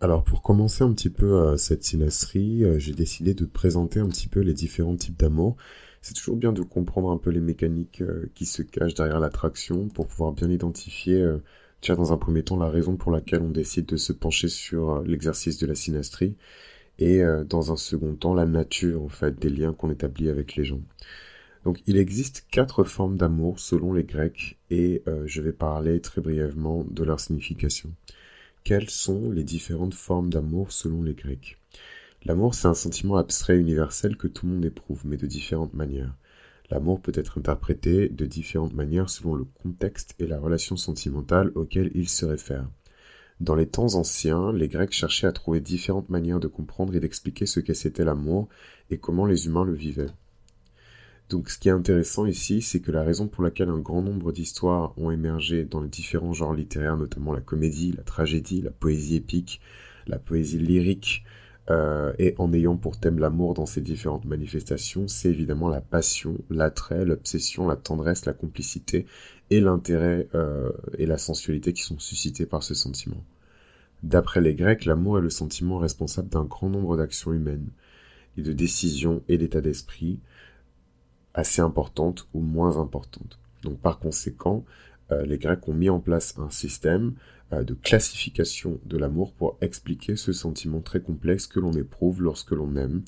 Alors pour commencer un petit peu euh, cette synastrie, euh, j'ai décidé de présenter un petit peu les différents types d'amour. C'est toujours bien de comprendre un peu les mécaniques euh, qui se cachent derrière l'attraction pour pouvoir bien identifier, déjà dans un premier temps, la raison pour laquelle on décide de se pencher sur l'exercice de la synastrie et dans un second temps, la nature en fait des liens qu'on établit avec les gens. Donc il existe quatre formes d'amour selon les Grecs et je vais parler très brièvement de leur signification. Quelles sont les différentes formes d'amour selon les Grecs L'amour, c'est un sentiment abstrait universel que tout le monde éprouve, mais de différentes manières. L'amour peut être interprété de différentes manières selon le contexte et la relation sentimentale auquel il se réfère. Dans les temps anciens, les Grecs cherchaient à trouver différentes manières de comprendre et d'expliquer ce c'était l'amour et comment les humains le vivaient. Donc ce qui est intéressant ici, c'est que la raison pour laquelle un grand nombre d'histoires ont émergé dans les différents genres littéraires, notamment la comédie, la tragédie, la poésie épique, la poésie lyrique, euh, et en ayant pour thème l'amour dans ces différentes manifestations, c'est évidemment la passion, l'attrait, l'obsession, la tendresse, la complicité et l'intérêt euh, et la sensualité qui sont suscités par ce sentiment. D'après les Grecs, l'amour est le sentiment responsable d'un grand nombre d'actions humaines et de décisions et d'états d'esprit, assez importante ou moins importante. Donc par conséquent, euh, les Grecs ont mis en place un système euh, de classification de l'amour pour expliquer ce sentiment très complexe que l'on éprouve lorsque l'on aime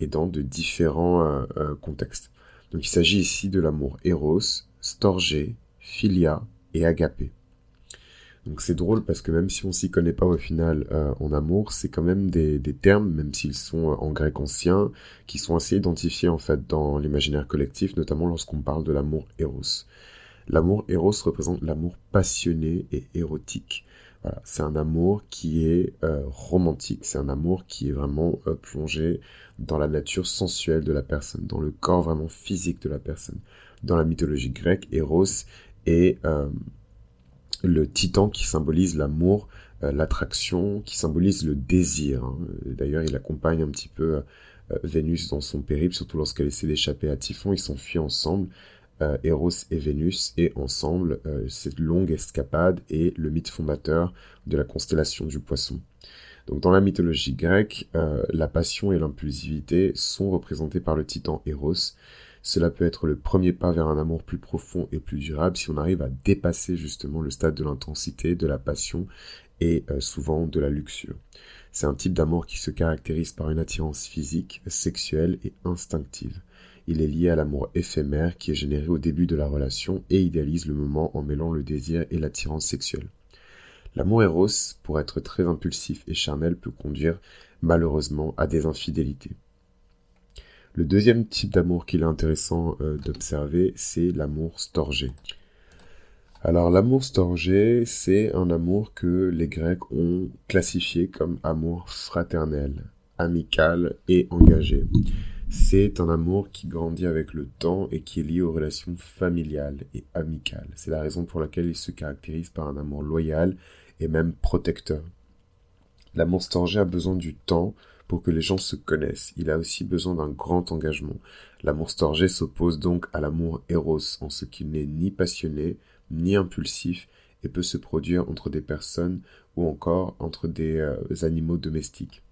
et dans de différents euh, contextes. Donc il s'agit ici de l'amour eros, storgé, philia et agapé. Donc c'est drôle parce que même si on s'y connaît pas au final euh, en amour, c'est quand même des, termes, même s'ils sont euh, en grec ancien, qui sont assez identifiés en fait dans l'imaginaire collectif, notamment lorsqu'on parle de l'amour éros. L'amour éros représente l'amour passionné et érotique. C'est un amour qui est euh, romantique, c'est un amour qui est vraiment plongé dans la nature sensuelle de la personne, dans le corps vraiment physique de la personne. Dans la mythologie grecque, Eros est le titan qui symbolise l'amour, euh, l'attraction, qui symbolise le désir. Hein. D'ailleurs, il accompagne un petit peu euh, Vénus dans son périple, surtout lorsqu'elle essaie d'échapper à Typhon. Ils s'enfuient ensemble, euh, Eros et Vénus, et ensemble, cette longue escapade est le mythe fondateur de la constellation du poisson. Donc dans la mythologie grecque, la passion et l'impulsivité sont représentées par le titan Eros, cela peut être le premier pas vers un amour plus profond et plus durable si on arrive à dépasser justement le stade de l'intensité, de la passion et euh, souvent de la luxure. C'est un type d'amour qui se caractérise par une attirance physique, sexuelle et instinctive. Il est lié à l'amour éphémère qui est généré au début de la relation et idéalise le moment en mêlant le désir et l'attirance sexuelle. L'amour éros, pour être très impulsif et charnel, peut conduire malheureusement à des infidélités. Le deuxième type d'amour qu'il est intéressant euh, d'observer, c'est l'amour storgé. Alors l'amour storgé, c'est un amour que les Grecs ont classifié comme amour fraternel, amical et engagé. C'est un amour qui grandit avec le temps et qui est lié aux relations familiales et amicales. C'est la raison pour laquelle il se caractérise par un amour loyal et même protecteur. L'amour storgé a besoin du temps pour que les gens se connaissent. Il a aussi besoin d'un grand engagement. L'amour storgé s'oppose donc à l'amour éros en ce qu'il n'est ni passionné, ni impulsif, et peut se produire entre des personnes ou encore entre des euh, animaux domestiques.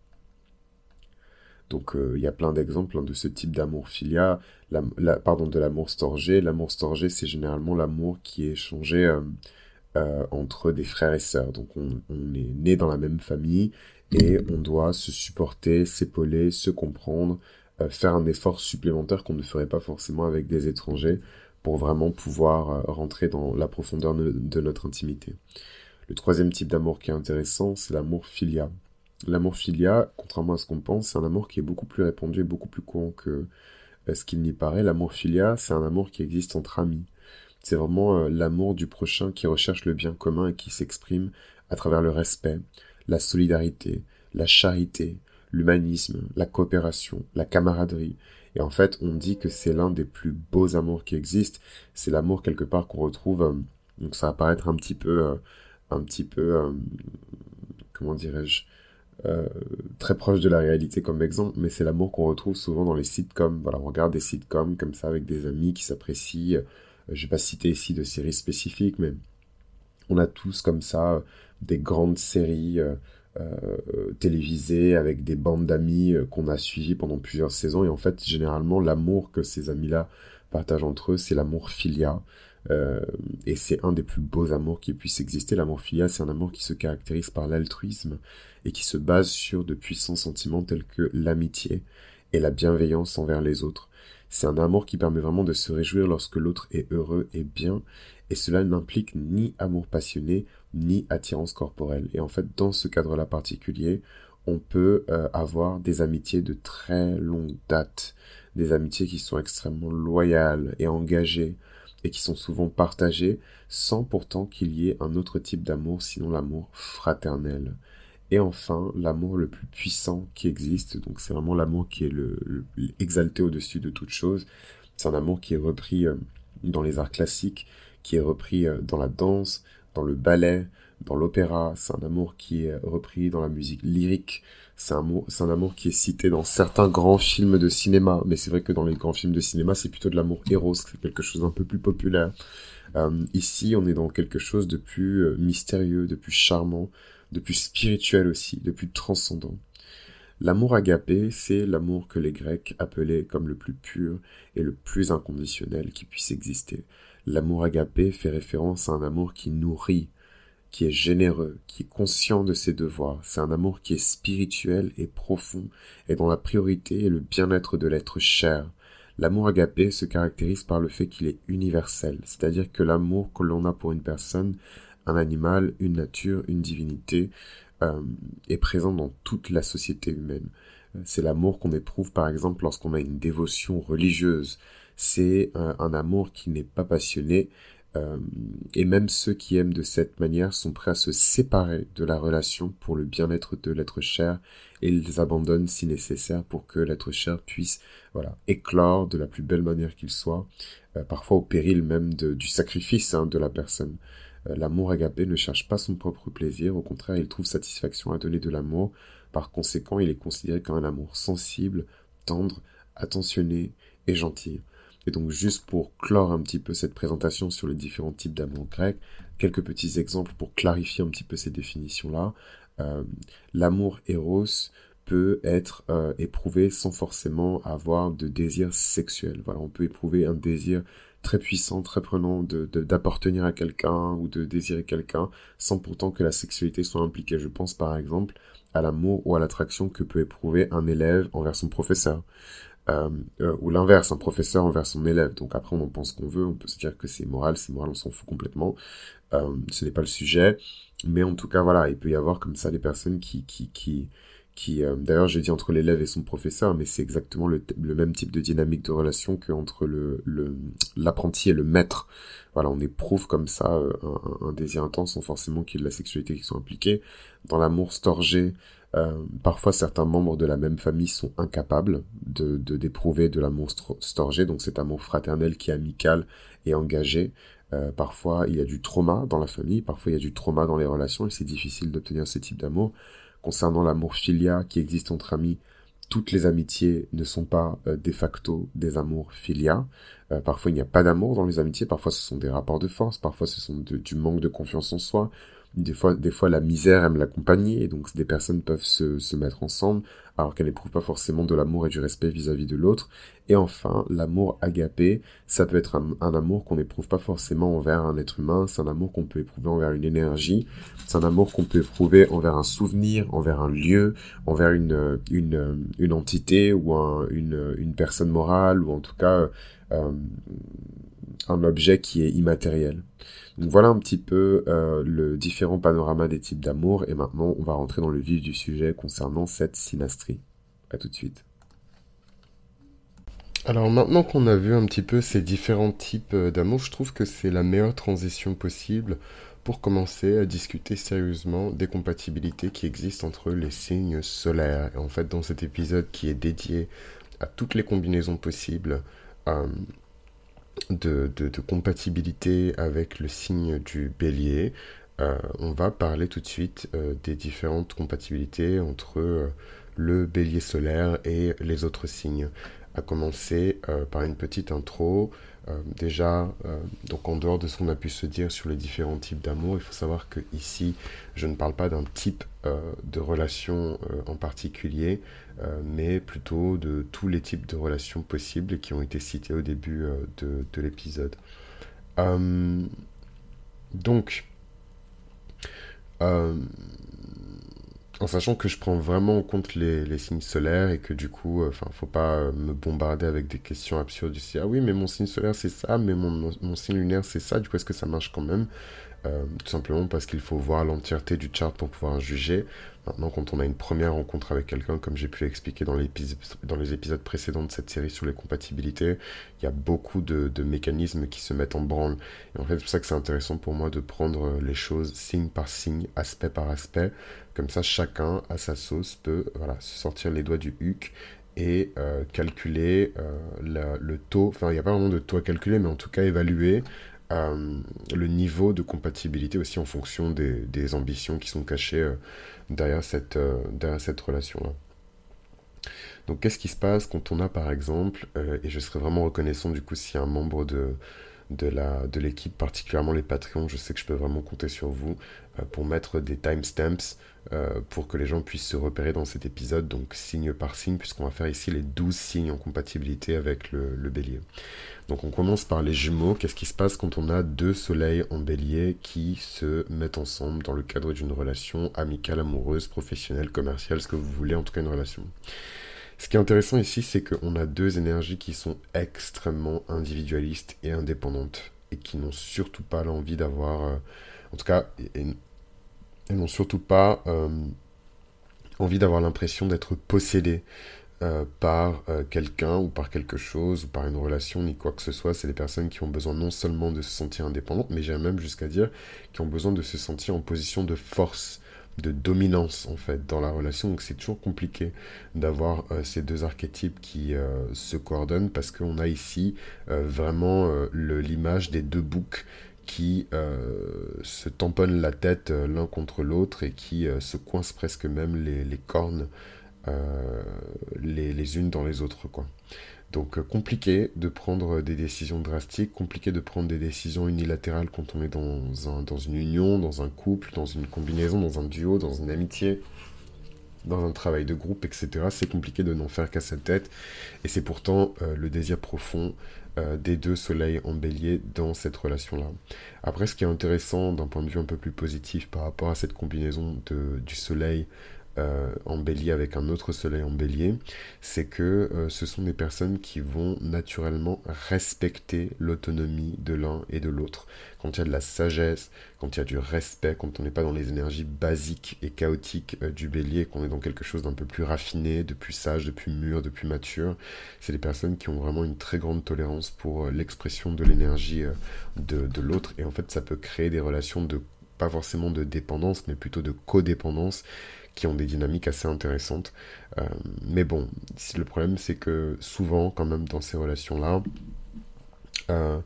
Donc euh, il y a plein d'exemples hein, de ce type d'amour filia, pardon, de l'amour storgé. L'amour storgé, c'est généralement l'amour qui est échangé euh, entre des frères et sœurs. Donc on, on, est né dans la même famille et on doit se supporter, s'épauler, se comprendre, euh, faire un effort supplémentaire qu'on ne ferait pas forcément avec des étrangers pour vraiment pouvoir euh, rentrer dans la profondeur de, notre intimité. Le troisième type d'amour qui est intéressant, c'est l'amour filia. L'amour filia, contrairement à ce qu'on pense, c'est un amour qui est beaucoup plus répandu et beaucoup plus courant que euh, ce qu'il n'y paraît. L'amour filia, c'est un amour qui existe entre amis. C'est vraiment l'amour du prochain qui recherche le bien commun et qui s'exprime à travers le respect, la solidarité, la charité, l'humanisme, la coopération, la camaraderie. Et en fait, on dit que c'est l'un des plus beaux amours qui existent. C'est l'amour quelque part qu'on retrouve. Euh, donc ça va paraître un petit peu, euh, un petit peu, euh, comment dirais-je, très proche de la réalité comme exemple, mais c'est l'amour qu'on retrouve souvent dans les sitcoms. Voilà, on regarde des sitcoms comme ça avec des amis qui s'apprécient. je vais pas citer ici de séries spécifiques, mais on a tous comme ça des grandes séries euh, télévisé avec des bandes d'amis qu'on a suivis pendant plusieurs saisons. Et en fait, généralement, l'amour que ces amis-là partagent entre eux, c'est l'amour filia. et c'est un des plus beaux amours qui puisse exister. L'amour filia, c'est un amour qui se caractérise par l'altruisme et qui se base sur de puissants sentiments tels que l'amitié et la bienveillance envers les autres. C'est un amour qui permet vraiment de se réjouir lorsque l'autre est heureux et bien, et cela n'implique ni amour passionné, ni attirance corporelle. Et en fait, dans ce cadre-là particulier, on peut euh, avoir des amitiés de très longue date, des amitiés qui sont extrêmement loyales et engagées, et qui sont souvent partagées, sans pourtant qu'il y ait un autre type d'amour, sinon l'amour fraternel. Et enfin, l'amour le plus puissant qui existe, donc c'est vraiment l'amour qui est le, exalté au-dessus de toute chose. C'est un amour qui est repris euh, dans les arts classiques, qui est repris euh, dans la danse, dans le ballet, dans l'opéra. C'est un amour qui est repris dans la musique lyrique. C'est un, un amour qui est cité dans certains grands films de cinéma. Mais c'est vrai que dans les grands films de cinéma, c'est plutôt de l'amour héros, c'est quelque chose d'un peu plus populaire. Euh, ici, on est dans quelque chose de plus mystérieux, de plus charmant, de plus spirituel aussi, de plus transcendant. L'amour agapé, c'est l'amour que les Grecs appelaient comme le plus pur et le plus inconditionnel qui puisse exister. L'amour agapé fait référence à un amour qui nourrit, qui est généreux, qui est conscient de ses devoirs. C'est un amour qui est spirituel et profond et dont la priorité est le bien-être de l'être cher. L'amour agapé se caractérise par le fait qu'il est universel, c'est-à-dire que l'amour que l'on a pour une personne un animal, une nature, une divinité, euh, est présent dans toute la société humaine. Euh, c'est l'amour qu'on éprouve par exemple lorsqu'on a une dévotion religieuse. C'est euh, un amour qui n'est pas passionné, et même ceux qui aiment de cette manière sont prêts à se séparer de la relation pour le bien-être de l'être cher et ils abandonnent si nécessaire pour que l'être cher puisse voilà éclore de la plus belle manière qu'il soit, parfois au péril même du sacrifice hein, de la personne. Euh, l'amour agapé ne cherche pas son propre plaisir, au contraire, il trouve satisfaction à donner de l'amour. Par conséquent, il est considéré comme un amour sensible, tendre, attentionné et gentil. Et donc, juste pour clore un petit peu cette présentation sur les différents types d'amour grec, quelques petits exemples pour clarifier un petit peu ces définitions-là. Euh, l'amour éros peut être euh, éprouvé sans forcément avoir de désir sexuel. Voilà, on peut éprouver un désir très puissant, très prenant d'appartenir de, à quelqu'un ou de désirer quelqu'un sans pourtant que la sexualité soit impliquée. Je pense par exemple à l'amour ou à l'attraction que peut éprouver un élève envers son professeur. Euh, euh, ou l'inverse, un professeur envers son élève. Donc après, on en pense qu'on veut, on peut se dire que c'est moral, c'est moral, on s'en fout complètement. Euh, ce n'est pas le sujet. Mais en tout cas, voilà, il peut y avoir comme ça des personnes qui, qui, qui, qui euh, d'ailleurs j'ai dit entre l'élève et son professeur, mais c'est exactement le, même type de dynamique de relation qu'entre le l'apprenti et le maître. Voilà, on éprouve comme ça euh, un, désir intense sans forcément qu'il y ait de la sexualité qui soit impliquée. Dans l'amour storgé, euh, parfois certains membres de la même famille sont incapables de d'éprouver de, l'amour storgé, donc cet amour fraternel qui est amical et engagé. parfois il y a du trauma dans la famille, parfois il y a du trauma dans les relations et c'est difficile d'obtenir ce type d'amour. Concernant l'amour filia qui existe entre amis, toutes les amitiés ne sont pas euh, de facto des amours filia. Euh, parfois il n'y a pas d'amour dans les amitiés, parfois ce sont des rapports de force, parfois ce sont du manque de confiance en soi, des fois, des fois la misère aime l'accompagner, et donc des personnes peuvent se, se mettre ensemble, alors qu'elles n'éprouvent pas forcément de l'amour et du respect vis-à-vis de l'autre. Et enfin, l'amour agapé, ça peut être un, amour qu'on n'éprouve pas forcément envers un être humain, c'est un amour qu'on peut éprouver envers une énergie, c'est un amour qu'on peut éprouver envers un souvenir, envers un lieu, envers une, une, une entité ou un, une, une personne morale, ou en tout cas euh, un objet qui est immatériel. Voilà un petit peu euh, le différent panorama des types d'amour et maintenant on va rentrer dans le vif du sujet concernant cette synastrie. A tout de suite. Alors maintenant qu'on a vu un petit peu ces différents types euh, d'amour, je trouve que c'est la meilleure transition possible pour commencer à discuter sérieusement des compatibilités qui existent entre les signes solaires. Et en fait, dans cet épisode qui est dédié à toutes les combinaisons possibles, euh, de, compatibilité avec le signe du bélier, euh, on va parler tout de suite euh, des différentes compatibilités entre euh, le bélier solaire et les autres signes. À commencer par une petite intro. déjà, donc en dehors de ce qu'on a pu se dire sur les différents types d'amour, il faut savoir que ici, je ne parle pas d'un type de relation en particulier, mais plutôt de tous les types de relations possibles qui ont été cités au début de, de l'épisode. donc, euh, en sachant que je prends vraiment en compte les, signes solaires et que du coup, euh, enfin, faut pas euh, me bombarder avec des questions absurdes du ah oui, mais mon signe solaire c'est ça, mais mon, mon signe lunaire c'est ça, du coup, est-ce que ça marche quand même? Tout simplement parce qu'il faut voir l'entièreté du chart pour pouvoir juger. Maintenant, quand on a une première rencontre avec quelqu'un, comme j'ai pu l'expliquer dans les épisodes précédents de cette série sur les compatibilités, il y a beaucoup de, mécanismes qui se mettent en branle. Et en fait, c'est pour ça que c'est intéressant pour moi de prendre les choses signe par signe, aspect par aspect. Comme ça, chacun, à sa sauce, peut voilà, se sortir les doigts du huc et euh, calculer euh, le taux, enfin il n'y a pas vraiment de taux à calculer, mais en tout cas évaluer euh, le niveau de compatibilité aussi en fonction des, ambitions qui sont cachées derrière cette, cette relation-là. Donc qu'est-ce qui se passe quand on a par exemple, et je serais vraiment reconnaissant du coup si un membre de, de la de l'équipe, particulièrement les Patreons, je sais que je peux vraiment compter sur vous pour mettre des timestamps euh, pour que les gens puissent se repérer dans cet épisode, donc signe par signe, puisqu'on va faire ici les 12 signes en compatibilité avec le, le bélier. Donc on commence par les jumeaux. Qu'est-ce qui se passe quand on a deux soleils en bélier qui se mettent ensemble dans le cadre d'une relation amicale, amoureuse, professionnelle, commerciale, ce que vous voulez, en tout cas une relation? Ce qui est intéressant ici, c'est qu'on a deux énergies qui sont extrêmement individualistes et indépendantes et qui n'ont surtout pas l'envie d'avoir, euh, en tout cas, elles n'ont surtout pas euh, envie d'avoir l'impression d'être possédées euh, par quelqu'un ou par quelque chose ou par une relation ni quoi que ce soit. C'est des personnes qui ont besoin non seulement de se sentir indépendantes, mais j'ai même jusqu'à dire qui ont besoin de se sentir en position de force de dominance en fait dans la relation. Donc c'est toujours compliqué d'avoir euh, ces deux archétypes qui euh, se coordonnent parce qu'on a ici euh, vraiment l'image des deux boucs qui se tamponnent la tête l'un contre l'autre et qui se coincent presque même les, cornes les, les, unes dans les autres quoi. Donc euh, compliqué de prendre des décisions drastiques, compliqué de prendre des décisions unilatérales quand on est dans, un, dans une union, dans un couple, dans une combinaison, dans un duo, dans une amitié, dans un travail de groupe, etc. C'est compliqué de n'en faire qu'à sa tête. Et c'est pourtant euh, le désir profond euh, des deux soleils en bélier dans cette relation-là. Après, ce qui est intéressant d'un point de vue un peu plus positif par rapport à cette combinaison de, du soleil euh, en bélier avec un autre soleil en bélier, c'est que euh, ce sont des personnes qui vont naturellement respecter l'autonomie de l'un et de l'autre. Quand il y a de la sagesse, quand il y a du respect, quand on n'est pas dans les énergies basiques et chaotiques euh, du bélier, qu'on est dans quelque chose d'un peu plus raffiné, de plus sage, de plus mûr, de plus mature, c'est des personnes qui ont vraiment une très grande tolérance pour l'expression de l'énergie de, de l'autre. Et en fait, ça peut créer des relations de pas forcément de dépendance, mais plutôt de codépendance, qui ont des dynamiques assez intéressantes. Euh, mais bon, le problème c'est que souvent, quand même, dans ces relations-là, euh,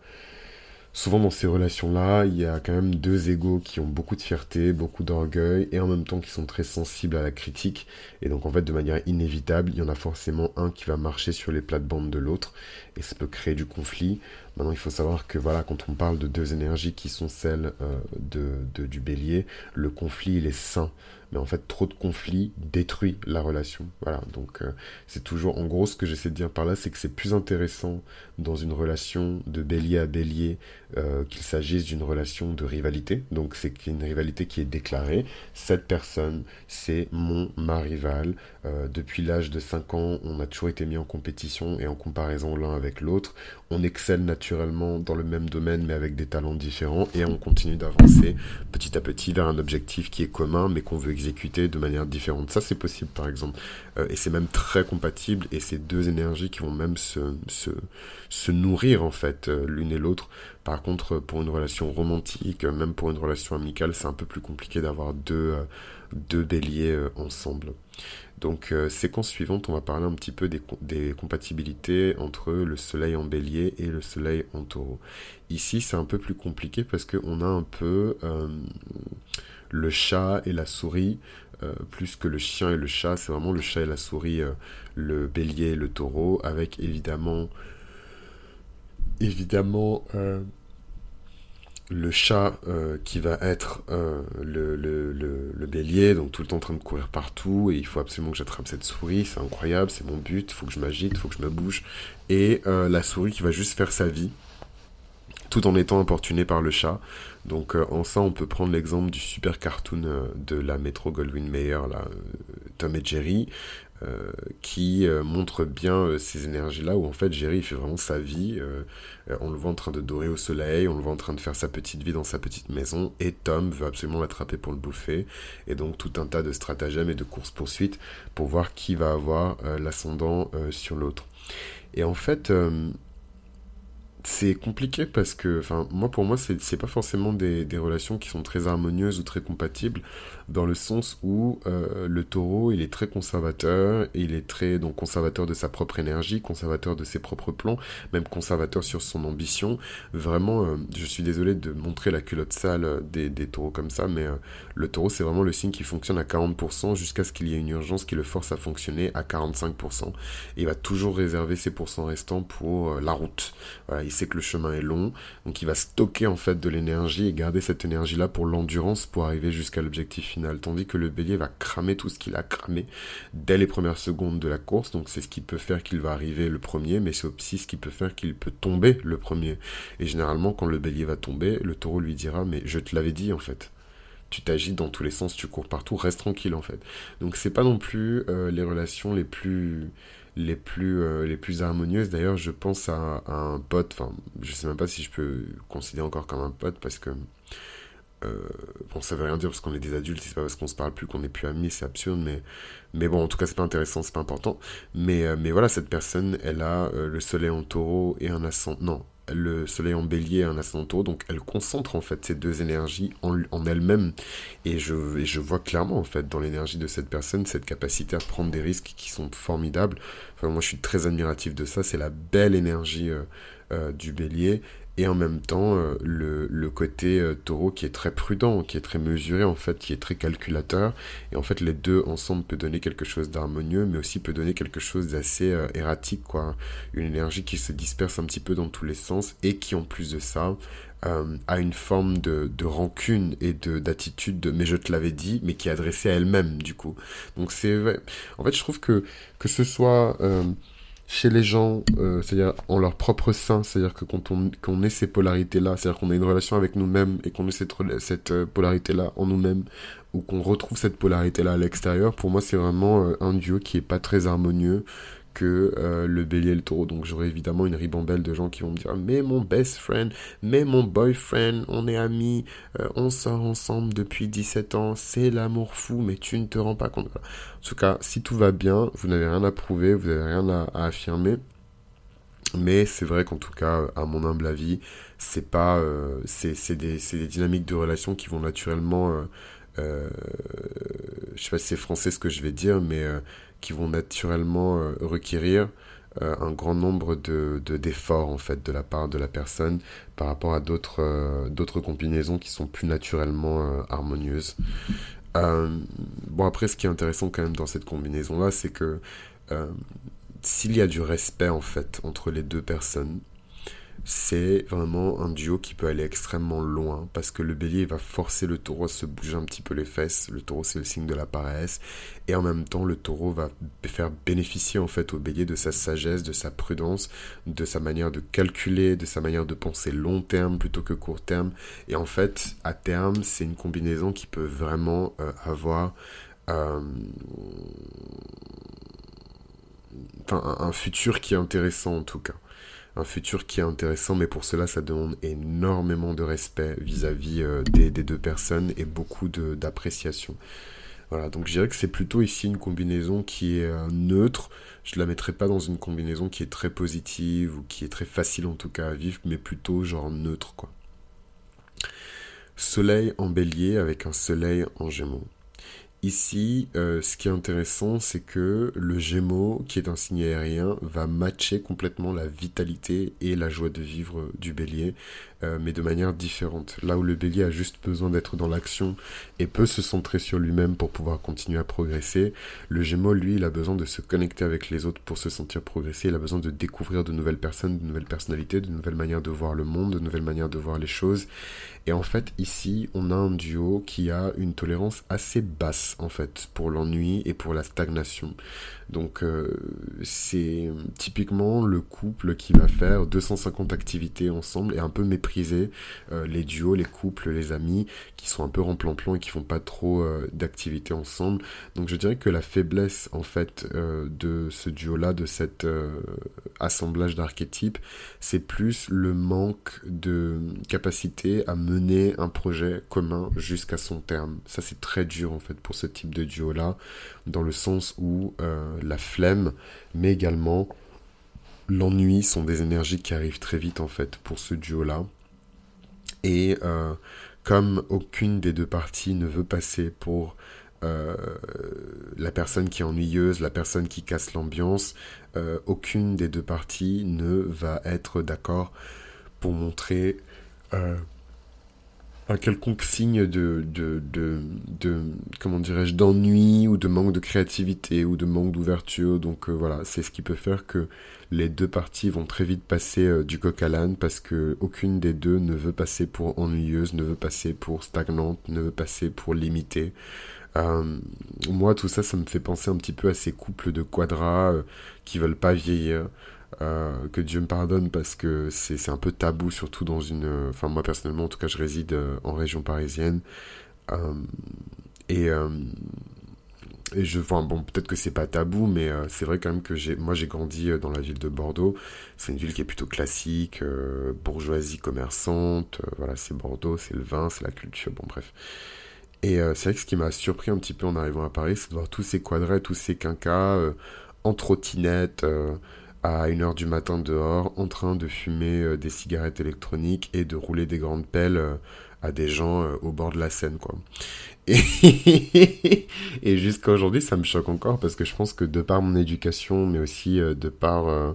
souvent dans ces relations-là, il y a quand même deux égaux qui ont beaucoup de fierté, beaucoup d'orgueil, et en même temps qui sont très sensibles à la critique. Et donc en fait, de manière inévitable, il y en a forcément un qui va marcher sur les plates-bandes de l'autre, et ça peut créer du conflit. Maintenant, il faut savoir que voilà, quand on parle de deux énergies qui sont celles euh, de, du bélier, le conflit, il est sain mais en fait trop de conflits détruit la relation. Voilà, donc euh, c'est toujours, en gros, ce que j'essaie de dire par là, c'est que c'est plus intéressant dans une relation de bélier à bélier euh, qu'il s'agisse d'une relation de rivalité. Donc c'est une rivalité qui est déclarée. Cette personne, c'est mon ma rival. Euh, depuis l'âge de 5 ans, on a toujours été mis en compétition et en comparaison l'un avec l'autre. On excelle naturellement dans le même domaine, mais avec des talents différents, et on continue d'avancer petit à petit vers un objectif qui est commun, mais qu'on veut exécuter de manière différente. Ça, c'est possible, par exemple. Euh, et c'est même très compatible, et c'est deux énergies qui vont même se, se, nourrir, en fait, euh, l'une et l'autre. Par contre, pour une relation romantique, même pour une relation amicale, c'est un peu plus compliqué d'avoir deux, euh, deux béliers ensemble. Donc, séquence suivante, on va parler un petit peu des, compatibilités entre le soleil en bélier et le soleil en taureau. Ici, c'est un peu plus compliqué parce qu'on a un peu le chat et la souris, euh, plus que le chien et le chat, c'est vraiment le chat et la souris, euh, le bélier et le taureau, avec évidemment, évidemment, euh, le chat qui va être le, le, bélier, donc tout le temps en train de courir partout, et il faut absolument que j'attrape cette souris, c'est incroyable, c'est mon but, il faut que je m'agite, il faut que je me bouge, et la souris qui va juste faire sa vie, tout en étant importuné par le chat. Donc euh, en ça, on peut prendre l'exemple du super cartoon euh, de la Metro Goldwyn Mayer, euh, Tom et Jerry, qui montre bien ces énergies-là, où en fait Jerry fait vraiment sa vie. on le voit en train de dorer au soleil, on le voit en train de faire sa petite vie dans sa petite maison, et Tom veut absolument l'attraper pour le bouffer. Et donc tout un tas de stratagèmes et de courses-poursuites pour voir qui va avoir l'ascendant sur l'autre. Et en fait, c'est compliqué parce que, enfin, moi pour moi, c'est pas forcément des, des, relations qui sont très harmonieuses ou très compatibles dans le sens où euh, le taureau, il est très conservateur, il est très donc conservateur de sa propre énergie, conservateur de ses propres plans, même conservateur sur son ambition. Vraiment, euh, je suis désolé de montrer la culotte sale des, des taureaux comme ça, mais euh, le taureau, c'est vraiment le signe qui fonctionne à 40% jusqu'à ce qu'il y ait une urgence qui le force à fonctionner à 45%. Et il va toujours réserver ses pourcents restants pour la route. Voilà, il sait que le chemin est long, donc il va stocker en fait de l'énergie et garder cette énergie-là pour l'endurance pour arriver jusqu'à l'objectif final tandis que le bélier va cramer tout ce qu'il a cramé dès les premières secondes de la course, donc c'est ce qui peut faire qu'il va arriver le premier, mais c'est aussi ce qui peut faire qu'il peut tomber le premier. Et généralement, quand le bélier va tomber, le taureau lui dira, mais je te l'avais dit en fait tu t'agites dans tous les sens, tu cours partout, reste tranquille en fait. Donc c'est pas non plus euh, les relations les plus les plus euh, les plus harmonieuses. D'ailleurs, je pense à, un pote, enfin, je sais même pas si je peux considérer encore comme un pote parce que euh, bon, ça veut rien dire parce qu'on est des adultes, c'est pas parce qu'on se parle plus qu'on est plus amis, c'est absurde, mais, bon, en tout cas, c'est pas intéressant, c'est pas important. Mais, euh, mais voilà, cette personne, elle a le soleil en taureau et un ascendant, non, le soleil en bélier et un ascendant taureau, donc elle concentre en fait ces deux énergies en, elle-même. Et je, je vois clairement en fait dans l'énergie de cette personne cette capacité à prendre des risques qui sont formidables. Enfin, moi, je suis très admiratif de ça, c'est la belle énergie. du bélier et en même temps euh, le, côté euh, taureau qui est très prudent, qui est très mesuré en fait, qui est très calculateur. Et en fait les deux ensemble peut donner quelque chose d'harmonieux, mais aussi peut donner quelque chose d'assez euh, erratique, quoi. Une énergie qui se disperse un petit peu dans tous les sens et qui en plus de ça a une forme de, rancune et de d'attitude de mais je te l'avais dit, mais qui est adressée à elle-même du coup. Donc c'est vrai. En fait je trouve que que ce soit chez les gens, euh, c'est-à-dire en leur propre sein, c'est-à-dire que quand on, qu'on ait ces polarités-là, c'est-à-dire qu'on a une relation avec nous-mêmes et qu'on ait cette, cette euh, polarité-là en nous-mêmes, ou qu'on retrouve cette polarité-là à l'extérieur, pour moi c'est vraiment euh, un duo qui est pas très harmonieux, euh, le bélier et le taureau. Donc j'aurai évidemment une ribambelle de gens qui vont me dire mais mon best friend, mais mon boyfriend, on est amis, euh, on sort ensemble depuis 17 ans, c'est l'amour fou, mais tu ne te rends pas compte. En tout cas, si tout va bien, vous n'avez rien à prouver, vous n'avez rien à, affirmer. Mais c'est vrai qu'en tout cas, à mon humble avis, c'est pas, euh, c'est des, des, dynamiques de relations qui vont naturellement, je sais pas si c'est français ce que je vais dire, mais qui vont naturellement euh, requérir euh, un grand nombre de d'efforts en fait de la part de la personne par rapport à d'autres euh, d'autres combinaisons qui sont plus naturellement harmonieuses. bon après ce qui est intéressant quand même dans cette combinaison là c'est que s'il y a du respect en fait entre les deux personnes c'est vraiment un duo qui peut aller extrêmement loin parce que le bélier va forcer le taureau à se bouger un petit peu les fesses. Le taureau c'est le signe de la paresse et en même temps le taureau va faire bénéficier en fait au bélier de sa sagesse, de sa prudence, de sa manière de calculer, de sa manière de penser long terme plutôt que court terme. Et en fait à terme c'est une combinaison qui peut vraiment euh, avoir euh, un futur qui est intéressant en tout cas un futur qui est intéressant, mais pour cela, ça demande énormément de respect vis-à-vis euh, des, deux personnes et beaucoup d'appréciation. Voilà, donc je dirais que c'est plutôt ici une combinaison qui est euh, neutre. Je ne la mettrai pas dans une combinaison qui est très positive ou qui est très facile en tout cas à vivre, mais plutôt genre neutre quoi. Soleil en bélier avec un soleil en gémeaux. Ici, euh, ce qui est intéressant, c'est que le Gémeaux, qui est un signe aérien, va matcher complètement la vitalité et la joie de vivre du Bélier. Euh, mais de manière différente. Là où le bélier a juste besoin d'être dans l'action et peut se centrer sur lui-même pour pouvoir continuer à progresser, le gémeau, lui, il a besoin de se connecter avec les autres pour se sentir progresser, il a besoin de découvrir de nouvelles personnes, de nouvelles personnalités, de nouvelles manières de voir le monde, de nouvelles manières de voir les choses. Et en fait, ici, on a un duo qui a une tolérance assez basse, en fait, pour l'ennui et pour la stagnation. Donc, euh, c'est typiquement le couple qui va faire 250 activités ensemble et un peu mépriser euh, les duos, les couples, les amis qui sont un peu en plan-plan et qui font pas trop euh, d'activités ensemble. Donc, je dirais que la faiblesse, en fait, de ce duo-là, de cet assemblage d'archétypes, c'est plus le manque de capacité à mener un projet commun jusqu'à son terme. Ça, c'est très dur en fait pour ce type de duo-là, dans le sens où euh, la flemme, mais également l'ennui sont des énergies qui arrivent très vite en fait pour ce duo-là. Et euh, comme aucune des deux parties ne veut passer pour euh, la personne qui est ennuyeuse, la personne qui casse l'ambiance, aucune des deux parties ne va être d'accord pour montrer un quelconque signe de, de, de, comment dirais-je, d'ennui ou de manque de créativité ou de manque d'ouverture. Donc euh, voilà, c'est ce qui peut faire que les deux parties vont très vite passer euh, du coq à l'âne parce que aucune des deux ne veut passer pour ennuyeuse, ne veut passer pour stagnante, ne veut passer pour limitée. Euh, moi, tout ça, ça me fait penser un petit peu à ces couples de quadras qui veulent pas vieillir. Euh, que Dieu me pardonne parce que c'est un peu tabou, surtout dans une... Enfin, moi personnellement, en tout cas, je réside euh, en région parisienne. Euh, et, et je... Enfin, bon, peut-être que c'est pas tabou, mais c'est vrai quand même que moi j'ai grandi dans la ville de Bordeaux. C'est une ville qui est plutôt classique, bourgeoisie commerçante. voilà, c'est Bordeaux, c'est le vin, c'est la culture, bon bref. Et c'est vrai que ce qui m'a surpris un petit peu en arrivant à Paris, c'est de voir tous ces quadrets, tous ces quinquas en trottinette, à 1h du matin dehors en train de fumer euh, des cigarettes électroniques et de rouler des grandes pelles euh, à des gens euh, au bord de la Seine quoi. Et, et jusqu'à aujourd'hui ça me choque encore parce que je pense que de par mon éducation mais aussi de par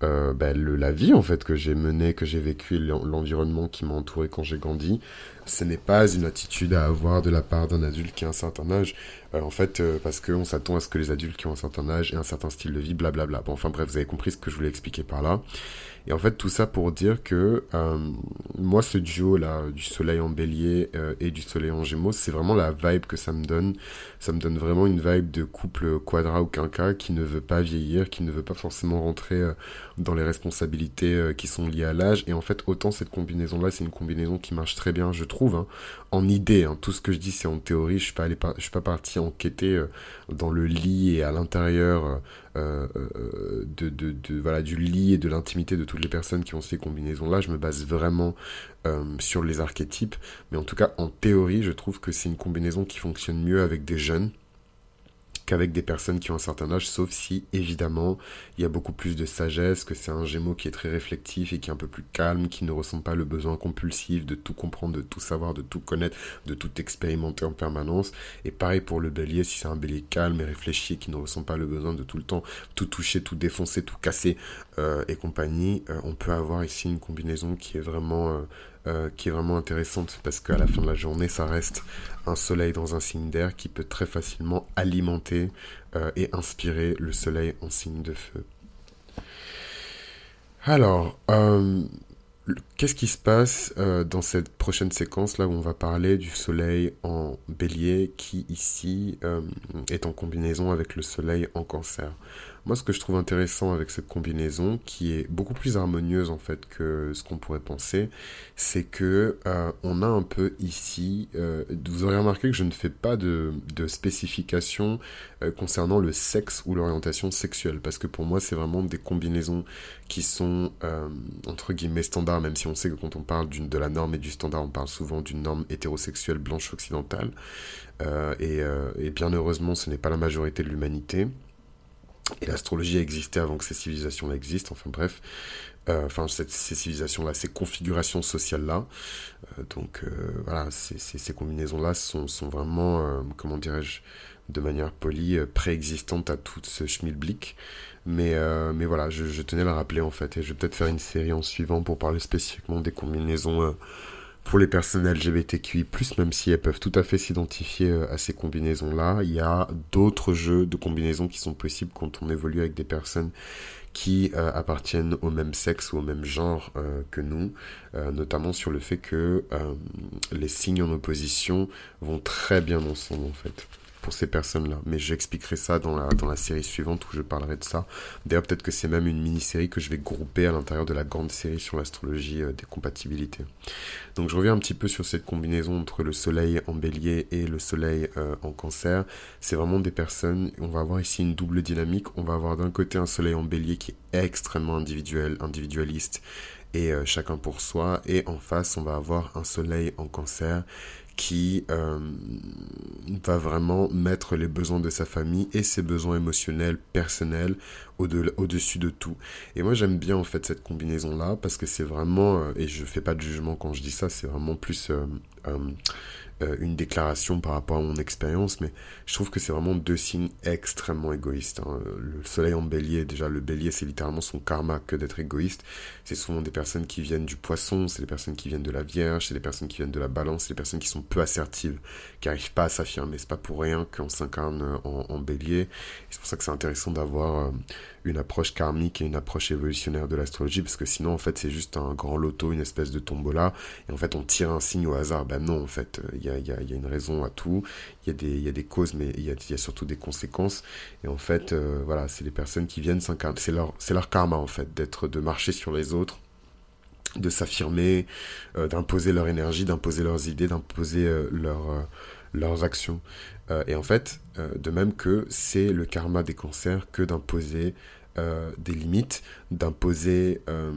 ben, le, la vie en fait que j'ai menée, que j'ai vécu, l'environnement qui m'a entouré quand j'ai grandi, ce n'est pas une attitude à avoir de la part d'un adulte qui a un certain âge. Euh, en fait, euh, parce qu'on s'attend à ce que les adultes qui ont un certain âge et un certain style de vie, blablabla. Bon, enfin bref, vous avez compris ce que je voulais expliquer par là. Et en fait, tout ça pour dire que euh, moi, ce duo-là, du soleil en bélier et du soleil en gémeaux, c'est vraiment la vibe que ça me donne. Ça me donne vraiment une vibe de couple quadra ou quinca qui ne veut pas vieillir, qui ne veut pas forcément rentrer dans les responsabilités qui sont liées à l'âge. Et en fait, autant cette combinaison-là, c'est une combinaison qui marche très bien, je trouve, hein, en idée. Hein. Tout ce que je dis, c'est en théorie. Je suis pas allé je suis pas parti enquêter euh, dans le lit et à l'intérieur euh, euh, de, de, du lit et de l'intimité de toutes les personnes qui ont ces combinaisons-là. Je me base vraiment sur les archétypes, mais en tout cas, en théorie, je trouve que c'est une combinaison qui fonctionne mieux avec des jeunes qu'avec des personnes qui ont un certain âge, sauf si, évidemment, il y a beaucoup plus de sagesse, que c'est un gémeau qui est très réflectif et qui est un peu plus calme, qui ne ressent pas le besoin compulsif de tout comprendre, de tout savoir, de tout connaître, de tout expérimenter en permanence. Et pareil pour le bélier, si c'est un bélier calme et réfléchi qui ne ressent pas le besoin de tout le temps tout toucher, tout défoncer, tout casser euh, et compagnie, euh, on peut avoir ici une combinaison qui est vraiment... Euh, qui est vraiment intéressante parce qu'à la fin de la journée, ça reste un soleil dans un signe d'air qui peut très facilement alimenter euh, et inspirer le soleil en signe de feu. Alors, euh, qu'est-ce qui se passe dans cette prochaine séquence là où on va parler du soleil en bélier qui ici est en combinaison avec le soleil en cancer? Moi, ce que je trouve intéressant avec cette combinaison, qui est beaucoup plus harmonieuse en fait que ce qu'on pourrait penser, c'est que euh, on a un peu ici. Euh, vous aurez remarqué que je ne fais pas de, de spécification euh, concernant le sexe ou l'orientation sexuelle, parce que pour moi, c'est vraiment des combinaisons qui sont entre guillemets standards, même si on sait que quand on parle de la norme et du standard, on parle souvent d'une norme hétérosexuelle blanche occidentale. Et, et bien heureusement, ce n'est pas la majorité de l'humanité. Et l'astrologie a existé avant que ces civilisations-là existent, enfin bref. Euh, enfin, cette, ces civilisations-là, ces configurations sociales-là. Euh, donc, euh, voilà, ces, ces, ces combinaisons-là sont, sont, vraiment, comment dirais-je, de manière polie, préexistante à tout ce schmilblick. Mais, mais voilà, je, je, tenais à le rappeler en fait, et je vais peut-être faire une série en suivant pour parler spécifiquement des combinaisons pour les personnes LGBTQI+, même si elles peuvent tout à fait s'identifier euh, à ces combinaisons-là, il y a d'autres jeux de combinaisons qui sont possibles quand on évolue avec des personnes qui euh, appartiennent au même sexe ou au même genre euh, que nous, notamment sur le fait que les signes en opposition vont très bien ensemble en fait ces personnes-là. Mais j'expliquerai ça dans la, dans la série suivante où je parlerai de ça. D'ailleurs, peut-être que c'est même une mini-série que je vais grouper à l'intérieur de la grande série sur l'astrologie euh, des compatibilités. Donc je reviens un petit peu sur cette combinaison entre le soleil en bélier et le soleil euh, en cancer. C'est vraiment des personnes, on va avoir ici une double dynamique. On va avoir d'un côté un soleil en bélier qui est extrêmement individuel, individualiste et euh, chacun pour soi. Et en face, on va avoir un soleil en cancer qui euh, va vraiment mettre les besoins de sa famille et ses besoins émotionnels, personnels au-dessus de, tout. Et moi j'aime bien en fait cette combinaison là parce que c'est vraiment, euh, et je fais pas de jugement quand je dis ça, c'est vraiment plus euh, euh, une déclaration par rapport à mon expérience, mais je trouve que c'est vraiment deux signes extrêmement égoïstes. Hein. Le soleil en bélier, déjà le bélier c'est littéralement son karma que d'être égoïste. C'est souvent des personnes qui viennent du poisson, c'est des personnes qui viennent de la vierge, c'est des personnes qui viennent de la balance, c'est des personnes qui sont peu assertives, qui n'arrivent pas à s'affirmer. C'est pas pour rien qu'on s'incarne en, en, bélier. C'est pour ça que c'est intéressant d'avoir... Euh, une approche karmique et une approche évolutionnaire de l'astrologie, parce que sinon, en fait, c'est juste un grand loto, une espèce de tombola, et en fait, on tire un signe au hasard. Ben non, en fait, il y a, y, a, y a, une raison à tout, il y, a des, y a des causes, mais il y a, y a, surtout des conséquences, et en fait, euh, voilà, c'est les personnes qui viennent s'incarner, c'est leur, leur karma, en fait, d'être, de marcher sur les autres, de s'affirmer, euh, d'imposer leur énergie, d'imposer leurs idées, d'imposer euh, leur, leurs actions. et en fait, de même que c'est le karma des cancers que d'imposer euh, des limites, d'imposer euh,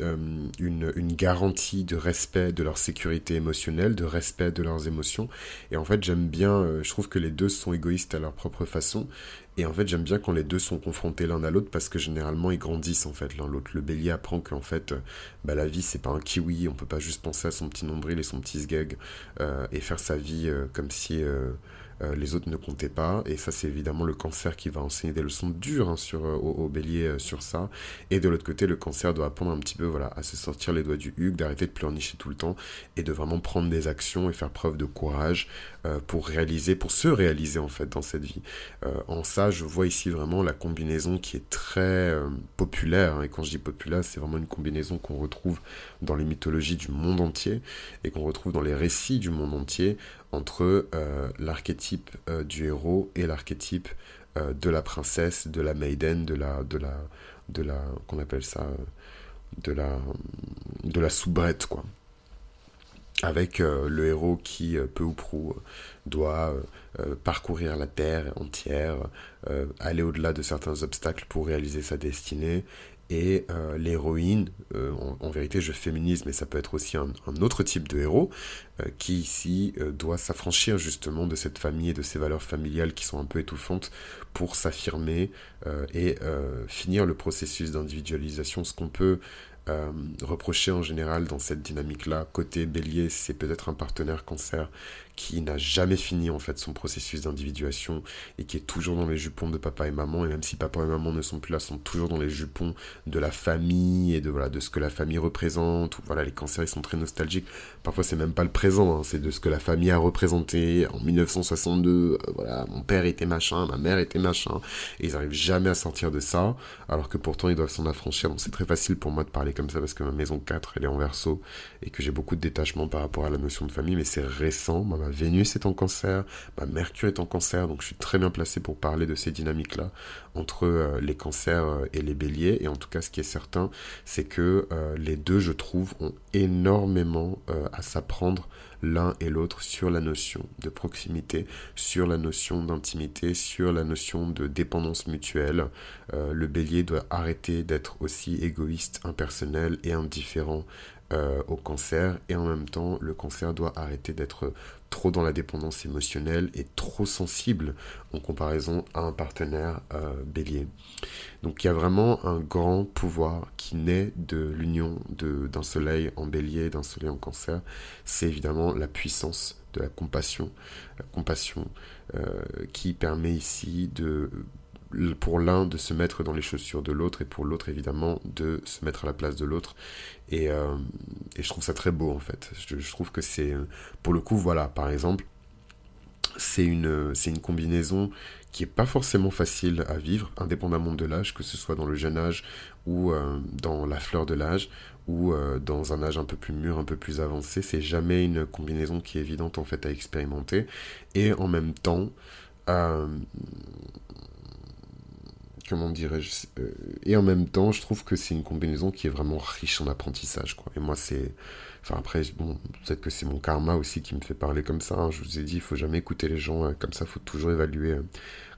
euh, une, une, garantie de respect de leur sécurité émotionnelle, de respect de leurs émotions. Et en fait, j'aime bien, je trouve que les deux sont égoïstes à leur propre façon. Et en fait, j'aime bien quand les deux sont confrontés l'un à l'autre parce que généralement, ils grandissent en fait l'un l'autre. Le bélier apprend qu'en fait, bah, la vie, c'est pas un kiwi. On peut pas juste penser à son petit nombril et son petit sgeg et faire sa vie comme si euh, les autres ne comptaient pas. Et ça, c'est évidemment le cancer qui va enseigner des leçons dures hein, sur, euh, au, bélier euh, sur ça. Et de l'autre côté, le cancer doit apprendre un petit peu voilà, à se sortir les doigts du huc, d'arrêter de pleurnicher tout le temps et de vraiment prendre des actions et faire preuve de courage pour réaliser, pour se réaliser en fait dans cette vie. en ça, je vois ici vraiment la combinaison qui est très populaire. Hein. et quand je dis populaire, c'est vraiment une combinaison qu'on retrouve dans les mythologies du monde entier et qu'on retrouve dans les récits du monde entier entre euh, l'archétype euh, du héros et l'archétype euh, de la princesse, de la maiden, de la, de la, de la, qu'on appelle ça, de la, de la soubrette, quoi. Avec le héros qui, peu ou prou, doit parcourir la terre entière, aller au-delà de certains obstacles pour réaliser sa destinée, et euh, l'héroïne, euh, en, vérité je féminise, mais ça peut être aussi un, autre type de héros, euh, qui ici doit s'affranchir justement de cette famille et de ces valeurs familiales qui sont un peu étouffantes pour s'affirmer et finir le processus d'individualisation, ce qu'on peut euh, reprocher en général dans cette dynamique-là. Côté bélier, c'est peut-être un partenaire cancer qui n'a jamais fini en fait son processus d'individuation et qui est toujours dans les jupons de papa et maman. Et même si papa et maman ne sont plus là, sont toujours dans les jupons de la famille et de voilà de ce que la famille représente. voilà, les cancers ils sont très nostalgiques. Parfois c'est même pas le présent, hein. c'est de ce que la famille a représenté en 1962. Euh, voilà, mon père était machin, ma mère était machin, et ils arrivent jamais à sortir de ça, alors que pourtant ils doivent s'en affranchir. Donc c'est très facile pour moi de parler comme ça parce que ma maison 4 elle est en verso et que j'ai beaucoup de détachement par rapport à la notion de famille, mais c'est récent. Vénus est en cancer, Mercure est en cancer, donc je suis très bien placé pour parler de ces dynamiques-là entre euh, les cancers euh, et les béliers. Et en tout cas, ce qui est certain, c'est que euh, les deux, je trouve, ont énormément à s'apprendre l'un et l'autre sur la notion de proximité, sur la notion d'intimité, sur la notion de dépendance mutuelle. Le bélier doit arrêter d'être aussi égoïste, impersonnel et indifférent au cancer et en même temps le cancer doit arrêter d'être trop dans la dépendance émotionnelle et trop sensible en comparaison à un partenaire euh, bélier. Donc il y a vraiment un grand pouvoir qui naît de l'union d'un soleil en bélier, d'un soleil en cancer. C'est évidemment la puissance de la compassion, la compassion euh, qui permet ici de pour l'un de se mettre dans les chaussures de l'autre et pour l'autre évidemment de se mettre à la place de l'autre. Et, euh, je trouve ça très beau en fait. Je, trouve que c'est pour le coup voilà par exemple c'est une une combinaison qui est pas forcément facile à vivre indépendamment de l'âge que ce soit dans le jeune âge ou euh, dans la fleur de l'âge ou euh, dans un âge un peu plus mûr un peu plus avancé. C'est jamais une combinaison qui est évidente en fait à expérimenter. Et en même temps comment dirais-je euh, et en même temps je trouve que c'est une combinaison qui est vraiment riche en apprentissage et moi c'est enfin après bon peut-être que c'est mon karma aussi qui me fait parler comme ça hein. je vous ai dit il faut jamais écouter les gens euh, comme ça il faut toujours évaluer euh,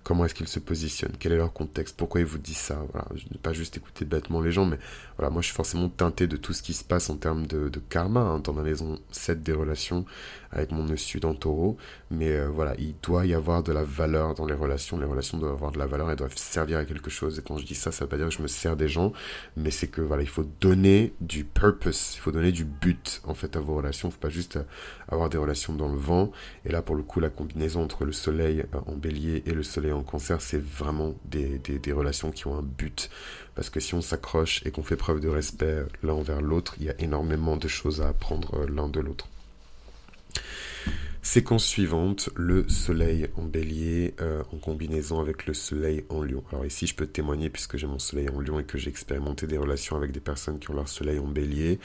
comment est-ce qu'ils se positionnent, quel est leur contexte, pourquoi ils vous disent ça. Voilà, je ne pas juste écouter bêtement les gens, mais voilà, moi je suis forcément teinté de tout ce qui se passe en termes de, karma hein, dans ma maison 7 des relations avec mon nœud sud en taureau. Mais euh, voilà, il doit y avoir de la valeur dans les relations. Les relations doivent avoir de la valeur, elles doivent servir à quelque chose. Et quand je dis ça, ça veut pas dire que je me sers des gens, mais c'est que voilà, il faut donner du purpose, il faut donner du but en fait à vos relations. Il faut pas juste avoir des relations dans le vent. Et là, pour le coup, la combinaison entre le soleil euh, en bélier et le soleil en cancer, c'est vraiment des, relations qui ont un but. Parce que si on s'accroche et qu'on fait preuve de respect l'un envers l'autre, il y a énormément de choses à apprendre euh, l'un de l'autre. Séquence suivante, le soleil en bélier euh, en combinaison avec le soleil en lion. Alors ici, je peux témoigner puisque j'ai mon soleil en lion et que j'ai expérimenté des relations avec des personnes qui ont leur soleil en bélier.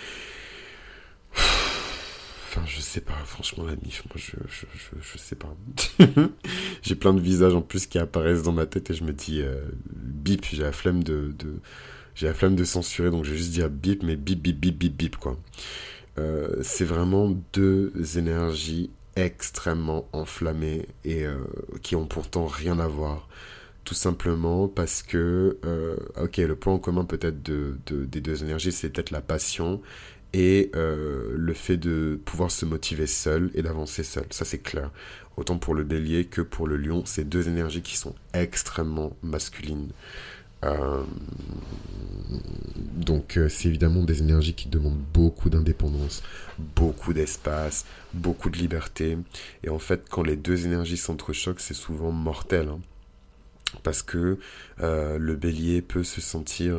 Enfin, je sais pas, franchement, la mif, moi, je, je, je, sais pas. j'ai plein de visages en plus qui apparaissent dans ma tête et je me dis, euh, bip, j'ai la flemme de, de j'ai la flemme de censurer, donc je vais juste dire bip, mais bip, bip, bip, bip, bip, quoi. Euh, c'est vraiment deux énergies extrêmement enflammées et euh, qui ont pourtant rien à voir. Tout simplement parce que, ok, le point en commun peut-être de, des deux énergies, c'est peut-être la passion et euh, le fait de pouvoir se motiver seul et d'avancer seul. Ça, c'est clair. Autant pour le bélier que pour le lion, c'est deux énergies qui sont extrêmement masculines. Euh, donc, euh, c'est évidemment des énergies qui demandent beaucoup d'indépendance, beaucoup d'espace, beaucoup de liberté. Et en fait, quand les deux énergies s'entrechoquent, c'est souvent mortel. Hein. parce que le bélier peut se sentir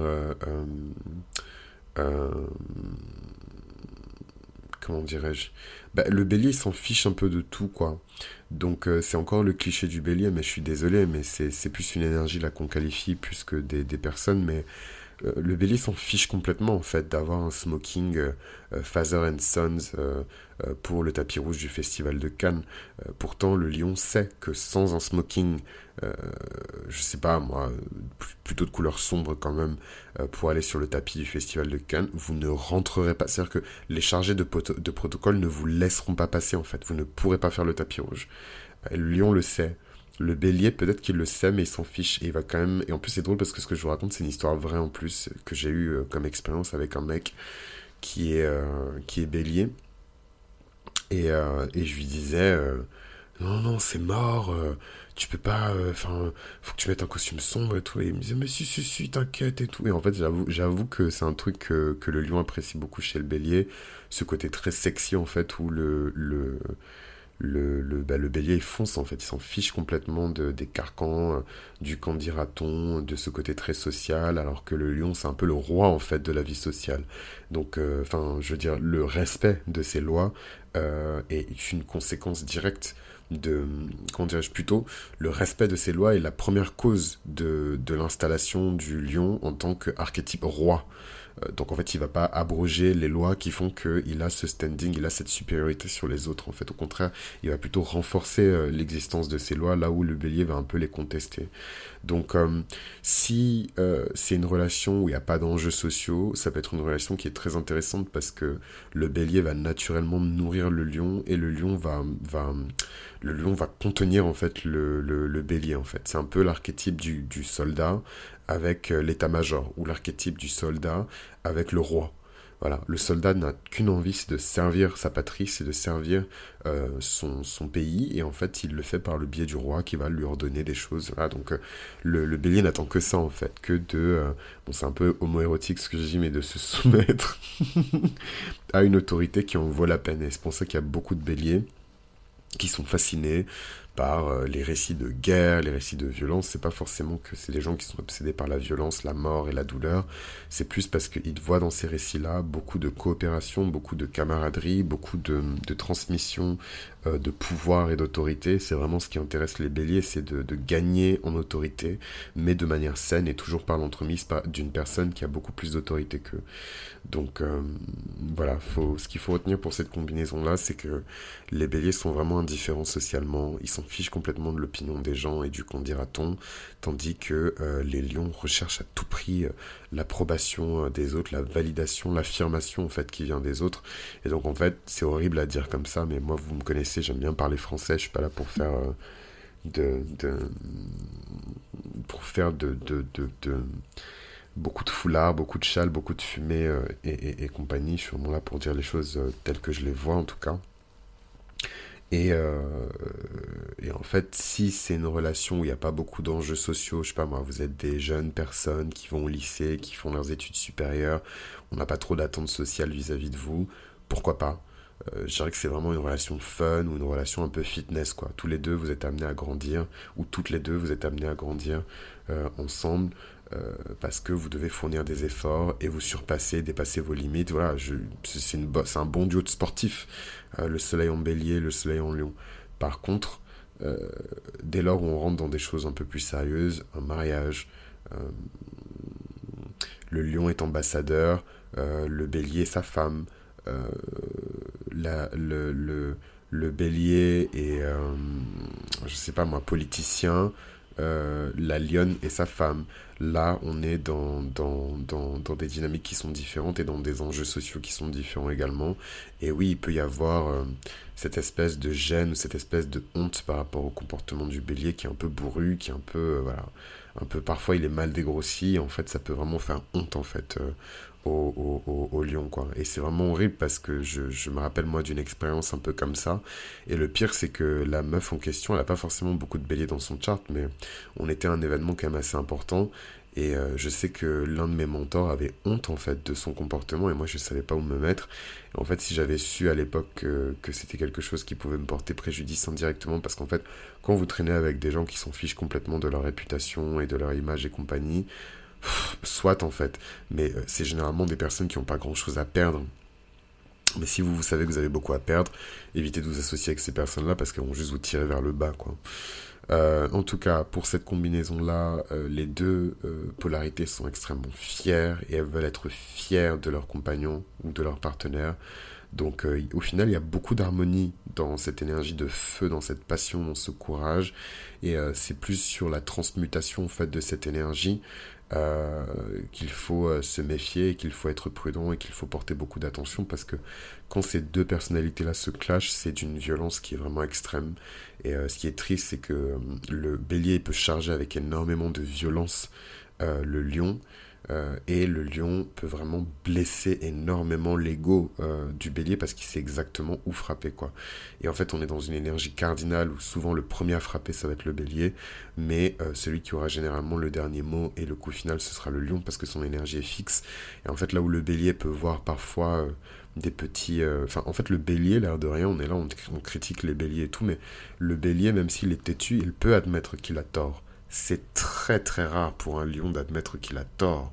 comment dirais-je bah, Le bélier s'en fiche un peu de tout, quoi. Donc euh, c'est encore le cliché du bélier, mais je suis désolé, mais c'est plus une énergie là qu'on qualifie plus que des, des personnes, mais euh, le bélier s'en fiche complètement en fait d'avoir un smoking euh, Father and Sons pour le tapis rouge du festival de Cannes. pourtant le lion sait que sans un smoking euh, je sais pas moi, plutôt de couleur sombre quand même, euh, pour aller sur le tapis du festival de Cannes, vous ne rentrerez pas. C'est-à-dire que les chargés de, de protocole ne vous laisseront pas passer en fait. Vous ne pourrez pas faire le tapis rouge. Euh, le lion le sait. Le bélier, peut-être qu'il le sait, mais il s'en fiche. Et il va quand même. Et en plus, c'est drôle parce que ce que je vous raconte, c'est une histoire vraie en plus que j'ai eu comme expérience avec un mec qui est, est bélier. Et, et je lui disais Non, non, c'est mort tu peux pas, euh, enfin, faut que tu mettes un costume sombre et tout. Et il me disait, mais si, si, si, t'inquiète et tout. Et en fait, j'avoue, que c'est un truc que, que, le lion apprécie beaucoup chez le bélier. Ce côté très sexy, en fait, où le, le, le, le, bah, le bélier il fonce en fait, il s'en fiche complètement de, des carcans, euh, du candidaton, de ce côté très social, alors que le lion c'est un peu le roi en fait de la vie sociale. Donc, euh, enfin, je veux dire, le respect de ces lois est une conséquence directe de, comment dirais-je plutôt, le respect de ces lois est la première cause de, de l'installation du lion en tant qu'archétype roi. Euh, donc en fait, il va pas abroger les lois qui font qu'il a ce standing, il a cette supériorité sur les autres. En fait, au contraire, il va plutôt renforcer euh, l'existence de ces lois là où le bélier va un peu les contester. Donc euh, si c'est une relation où il n'y a pas d'enjeux sociaux, ça peut être une relation qui est très intéressante parce que le bélier va naturellement nourrir le lion et le lion va, contenir en fait le, bélier en fait. C'est un peu l'archétype du soldat avec l'état-major ou l'archétype du soldat avec le roi. Voilà, le soldat n'a qu'une envie, c'est de servir sa patrie, c'est de servir euh, son, pays, et en fait, il le fait par le biais du roi qui va lui ordonner des choses. Voilà, donc le, le, bélier n'attend que ça, en fait, que de... bon, c'est un peu homoérotique ce que je dis, mais de se soumettre à une autorité qui en vaut la peine. Et c'est pour ça qu'il y a beaucoup de béliers qui sont fascinés par euh, les récits de guerre, les récits de violence. C'est pas forcément que c'est des gens qui sont obsédés par la violence, la mort et la douleur. C'est plus parce qu'ils voient dans ces récits-là beaucoup de coopération, beaucoup de camaraderie, beaucoup de, transmission euh, de pouvoir et d'autorité. C'est vraiment ce qui intéresse les béliers, c'est de, gagner en autorité, mais de manière saine et toujours par l'entremise d'une personne qui a beaucoup plus d'autorité qu'eux. Donc euh, voilà, ce qu'il faut retenir pour cette combinaison-là, c'est que les béliers sont vraiment indifférents socialement, ils s'en fichent complètement de l'opinion des gens et du qu'on dira-t-on, tandis que euh, les lions recherchent à tout prix l'approbation des autres, la validation, l'affirmation en fait qui vient des autres. Et donc en fait, c'est horrible à dire comme ça, mais moi vous me connaissez j'aime bien parler français, je suis pas là pour faire euh, de, pour faire de, de, beaucoup de foulards, beaucoup de châles, beaucoup de fumée euh, et, compagnie. Je suis vraiment là pour dire les choses euh, telles que je les vois en tout cas. Et, et en fait, si c'est une relation où il n'y a pas beaucoup d'enjeux sociaux, je sais pas moi, vous êtes des jeunes personnes qui vont au lycée, qui font leurs études supérieures, on n'a pas trop d'attentes sociales vis-à-vis -vis de vous, pourquoi pas? Euh, je dirais que c'est vraiment une relation fun ou une relation un peu fitness quoi. Tous les deux vous êtes amenés à grandir ou toutes les deux vous êtes amenés à grandir euh, ensemble euh, parce que vous devez fournir des efforts et vous surpasser, dépasser vos limites. Voilà, c'est un bon duo de sportifs. le soleil en bélier, le soleil en lion. Par contre, dès lors où on rentre dans des choses un peu plus sérieuses, un mariage, le lion est ambassadeur, le bélier sa femme, euh, le, bélier euh, je sais pas moi, politicien, euh, la lionne et sa femme. Là, on est dans, dans, dans, dans, des dynamiques qui sont différentes et dans des enjeux sociaux qui sont différents également. Et oui, il peut y avoir cette espèce de gêne, cette espèce de honte par rapport au comportement du bélier qui est un peu bourru, qui est un peu, voilà, un peu parfois il est mal dégrossi. En fait, ça peut vraiment faire honte en fait au, au, au, lion, quoi. Et c'est vraiment horrible parce que je, je me rappelle, moi, d'une expérience un peu comme ça. Et le pire, c'est que la meuf en question, elle a pas forcément beaucoup de béliers dans son chart, mais on était à un événement quand même assez important. Et euh, je sais que l'un de mes mentors avait honte en fait de son comportement et moi je savais pas où me mettre. en fait, si j'avais su à l'époque que, que c'était quelque chose qui pouvait me porter préjudice indirectement, parce qu'en fait, quand vous traînez avec des gens qui s'en fichent complètement de leur réputation et de leur image et compagnie, soit en fait, mais euh, c'est généralement des personnes qui n'ont pas grand chose à perdre. Mais si vous, vous savez que vous avez beaucoup à perdre, évitez de vous associer avec ces personnes-là parce qu'elles vont juste vous tirer vers le bas, quoi. Euh, en tout cas, pour cette combinaison-là, euh, les deux polarités sont extrêmement fières et elles veulent être fières de leur compagnon ou de leur partenaire. Donc au final, il y a beaucoup d'harmonie dans cette énergie de feu, dans cette passion, dans ce courage. Et c'est plus sur la transmutation en de cette énergie euh, qu'il faut euh, se méfier, qu'il faut être prudent et qu'il faut porter beaucoup d'attention parce que quand ces deux personnalités-là se clashent, c'est d'une violence qui est vraiment extrême. Et euh, ce qui est triste, c'est que le bélier peut charger avec énormément de violence le lion. Euh, et le lion peut vraiment blesser énormément l'ego euh, du bélier parce qu'il sait exactement où frapper quoi. Et en fait on est dans une énergie cardinale où souvent le premier à frapper ça va être le bélier, mais euh, celui qui aura généralement le dernier mot et le coup final ce sera le lion parce que son énergie est fixe. Et en fait là où le bélier peut voir parfois des petits... Enfin en fait le bélier l'air de rien, on est là, on, on critique les béliers et tout, mais le bélier même s'il est têtu, il peut admettre qu'il a tort c'est très très rare pour un lion d'admettre qu'il a tort.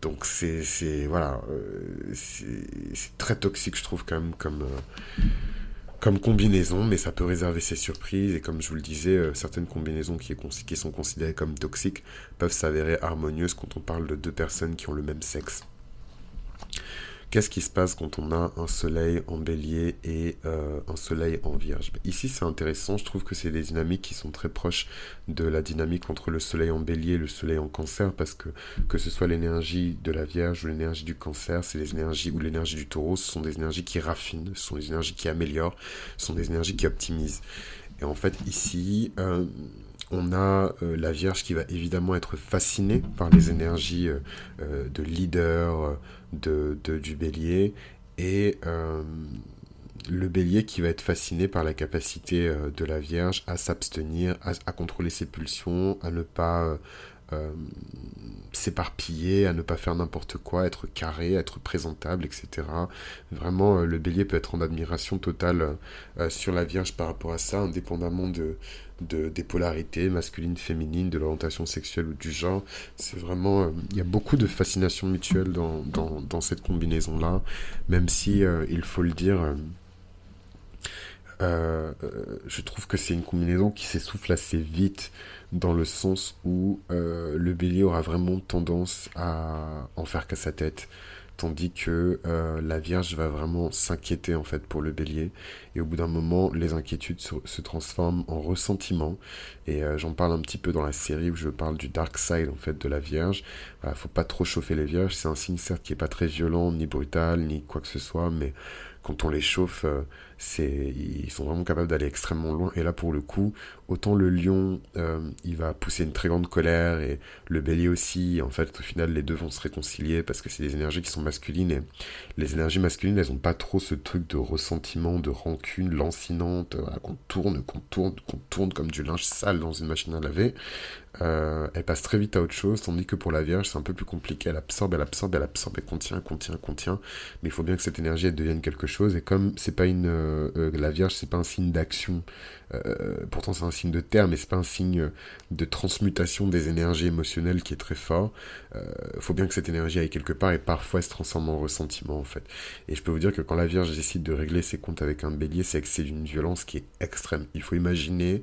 Donc c'est voilà, euh, c'est très toxique je trouve quand même comme euh, comme combinaison, mais ça peut réserver ses surprises et comme je vous le disais, euh, certaines combinaisons qui, qui sont considérées comme toxiques peuvent s'avérer harmonieuses quand on parle de deux personnes qui ont le même sexe. Qu'est-ce qui se passe quand on a un soleil en bélier et euh, un soleil en vierge? Ici, c'est intéressant. Je trouve que c'est des dynamiques qui sont très proches de la dynamique entre le soleil en bélier et le soleil en cancer, parce que que ce soit l'énergie de la vierge ou l'énergie du cancer, c'est les énergies ou l'énergie du taureau, ce sont des énergies qui raffinent, ce sont des énergies qui améliorent, ce sont des énergies qui optimisent. Et en fait, ici, euh, on a la Vierge qui va évidemment être fascinée par les énergies de leader de, du bélier et le bélier qui va être fasciné par la capacité de la Vierge à s'abstenir, à, contrôler ses pulsions, à ne pas euh, s'éparpiller, à ne pas faire n'importe quoi, être carré, être présentable, etc. Vraiment, euh, le bélier peut être en admiration totale euh, sur la Vierge par rapport à ça, indépendamment de, des polarités masculines, féminines, de l'orientation sexuelle ou du genre. C'est vraiment, il y a beaucoup de fascination mutuelle dans, dans cette combinaison-là, même si, il faut le dire, je trouve que c'est une combinaison qui s'essouffle assez vite dans le sens où euh, le bélier aura vraiment tendance à en faire qu'à sa tête, tandis que euh, la Vierge va vraiment s'inquiéter en fait pour le bélier, et au bout d'un moment, les inquiétudes se, transforment en ressentiment, et euh, j'en parle un petit peu dans la série où je parle du dark side en fait de la Vierge. Voilà, faut pas trop chauffer les Vierges, c'est un signe certes qui est pas très violent, ni brutal, ni quoi que ce soit, mais quand on les chauffe, euh, ils sont vraiment capables d'aller extrêmement loin. Et là, pour le coup, autant le lion, euh, il va pousser une très grande colère, et le bélier aussi. En fait, au final, les deux vont se réconcilier parce que c'est des énergies qui sont masculines. Et les énergies masculines, elles n'ont pas trop ce truc de ressentiment, de rancune lancinante, qu'on tourne, qu'on tourne, qu'on tourne comme du linge sale dans une machine à laver. Euh, elle passe très vite à autre chose, tandis que pour la Vierge, c'est un peu plus compliqué. Elle absorbe, elle absorbe, elle absorbe, elle contient, contient, contient. Mais il faut bien que cette énergie elle devienne quelque chose. Et comme c'est pas une, euh, la Vierge, c'est pas un signe d'action. pourtant, c'est un signe de terre, mais c'est pas un signe de transmutation des énergies émotionnelles qui est très fort. Il faut bien que cette énergie aille quelque part et parfois elle se transforme en ressentiment en fait. Et je peux vous dire que quand la Vierge décide de régler ses comptes avec un Bélier, c'est que c'est d'une violence qui est extrême. Il faut imaginer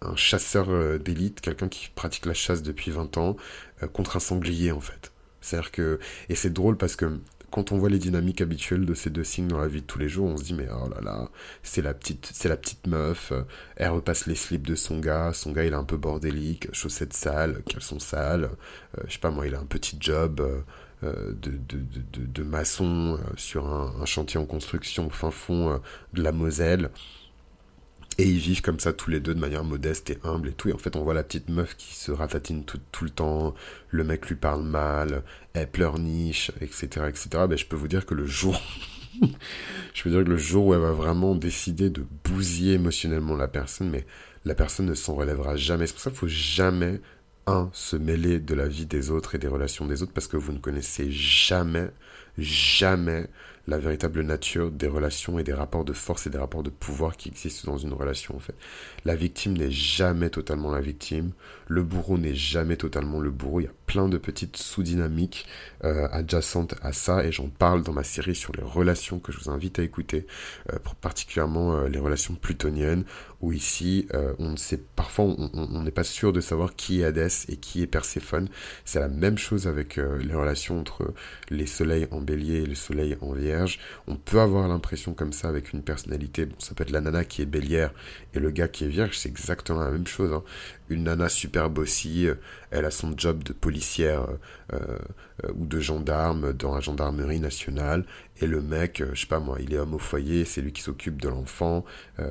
un chasseur euh, d'élite, quelqu'un qui pratique la chasse depuis 20 ans, euh, contre un sanglier en fait. C'est-à-dire que... Et c'est drôle parce que quand on voit les dynamiques habituelles de ces deux signes dans la vie de tous les jours, on se dit mais oh là là, c'est la petite, c'est meuf, euh, elle repasse les slips de son gars, son gars il est un peu bordélique, chaussettes sales, caleçons sales, je sais pas moi, il a un petit job de, de, de, de, maçon sur un, un, chantier en construction au fin fond de la Moselle. Et ils vivent comme ça tous les deux de manière modeste et humble et tout. Et en fait, on voit la petite meuf qui se ratatine tout, le temps. Le mec lui parle mal. Elle pleurniche, etc., etc. Ben, je peux vous dire que le jour, je peux dire que le jour où elle va vraiment décider de bousiller émotionnellement la personne, mais la personne ne s'en relèvera jamais. C'est pour ça qu'il faut jamais, un, se mêler de la vie des autres et des relations des autres parce que vous ne connaissez jamais, jamais la véritable nature des relations et des rapports de force et des rapports de pouvoir qui existent dans une relation en fait. La victime n'est jamais totalement la victime, le bourreau n'est jamais totalement le bourreau, il y a plein de petites sous-dynamiques euh, adjacentes à ça et j'en parle dans ma série sur les relations que je vous invite à écouter, euh, particulièrement euh, les relations plutoniennes où ici on ne sait parfois on n'est pas sûr de savoir qui est Hadès et qui est Perséphone. C'est la même chose avec les relations entre les soleils en bélier et le soleil en vierge on peut avoir l'impression comme ça avec une personnalité. Bon, ça peut être la nana qui est bélière et le gars qui est vierge, c'est exactement la même chose. Hein. Une nana super bossy, euh, elle a son job de policière euh, euh, ou de gendarme dans la gendarmerie nationale. Et le mec, je sais pas moi, il est homme au foyer, c'est lui qui s'occupe de l'enfant,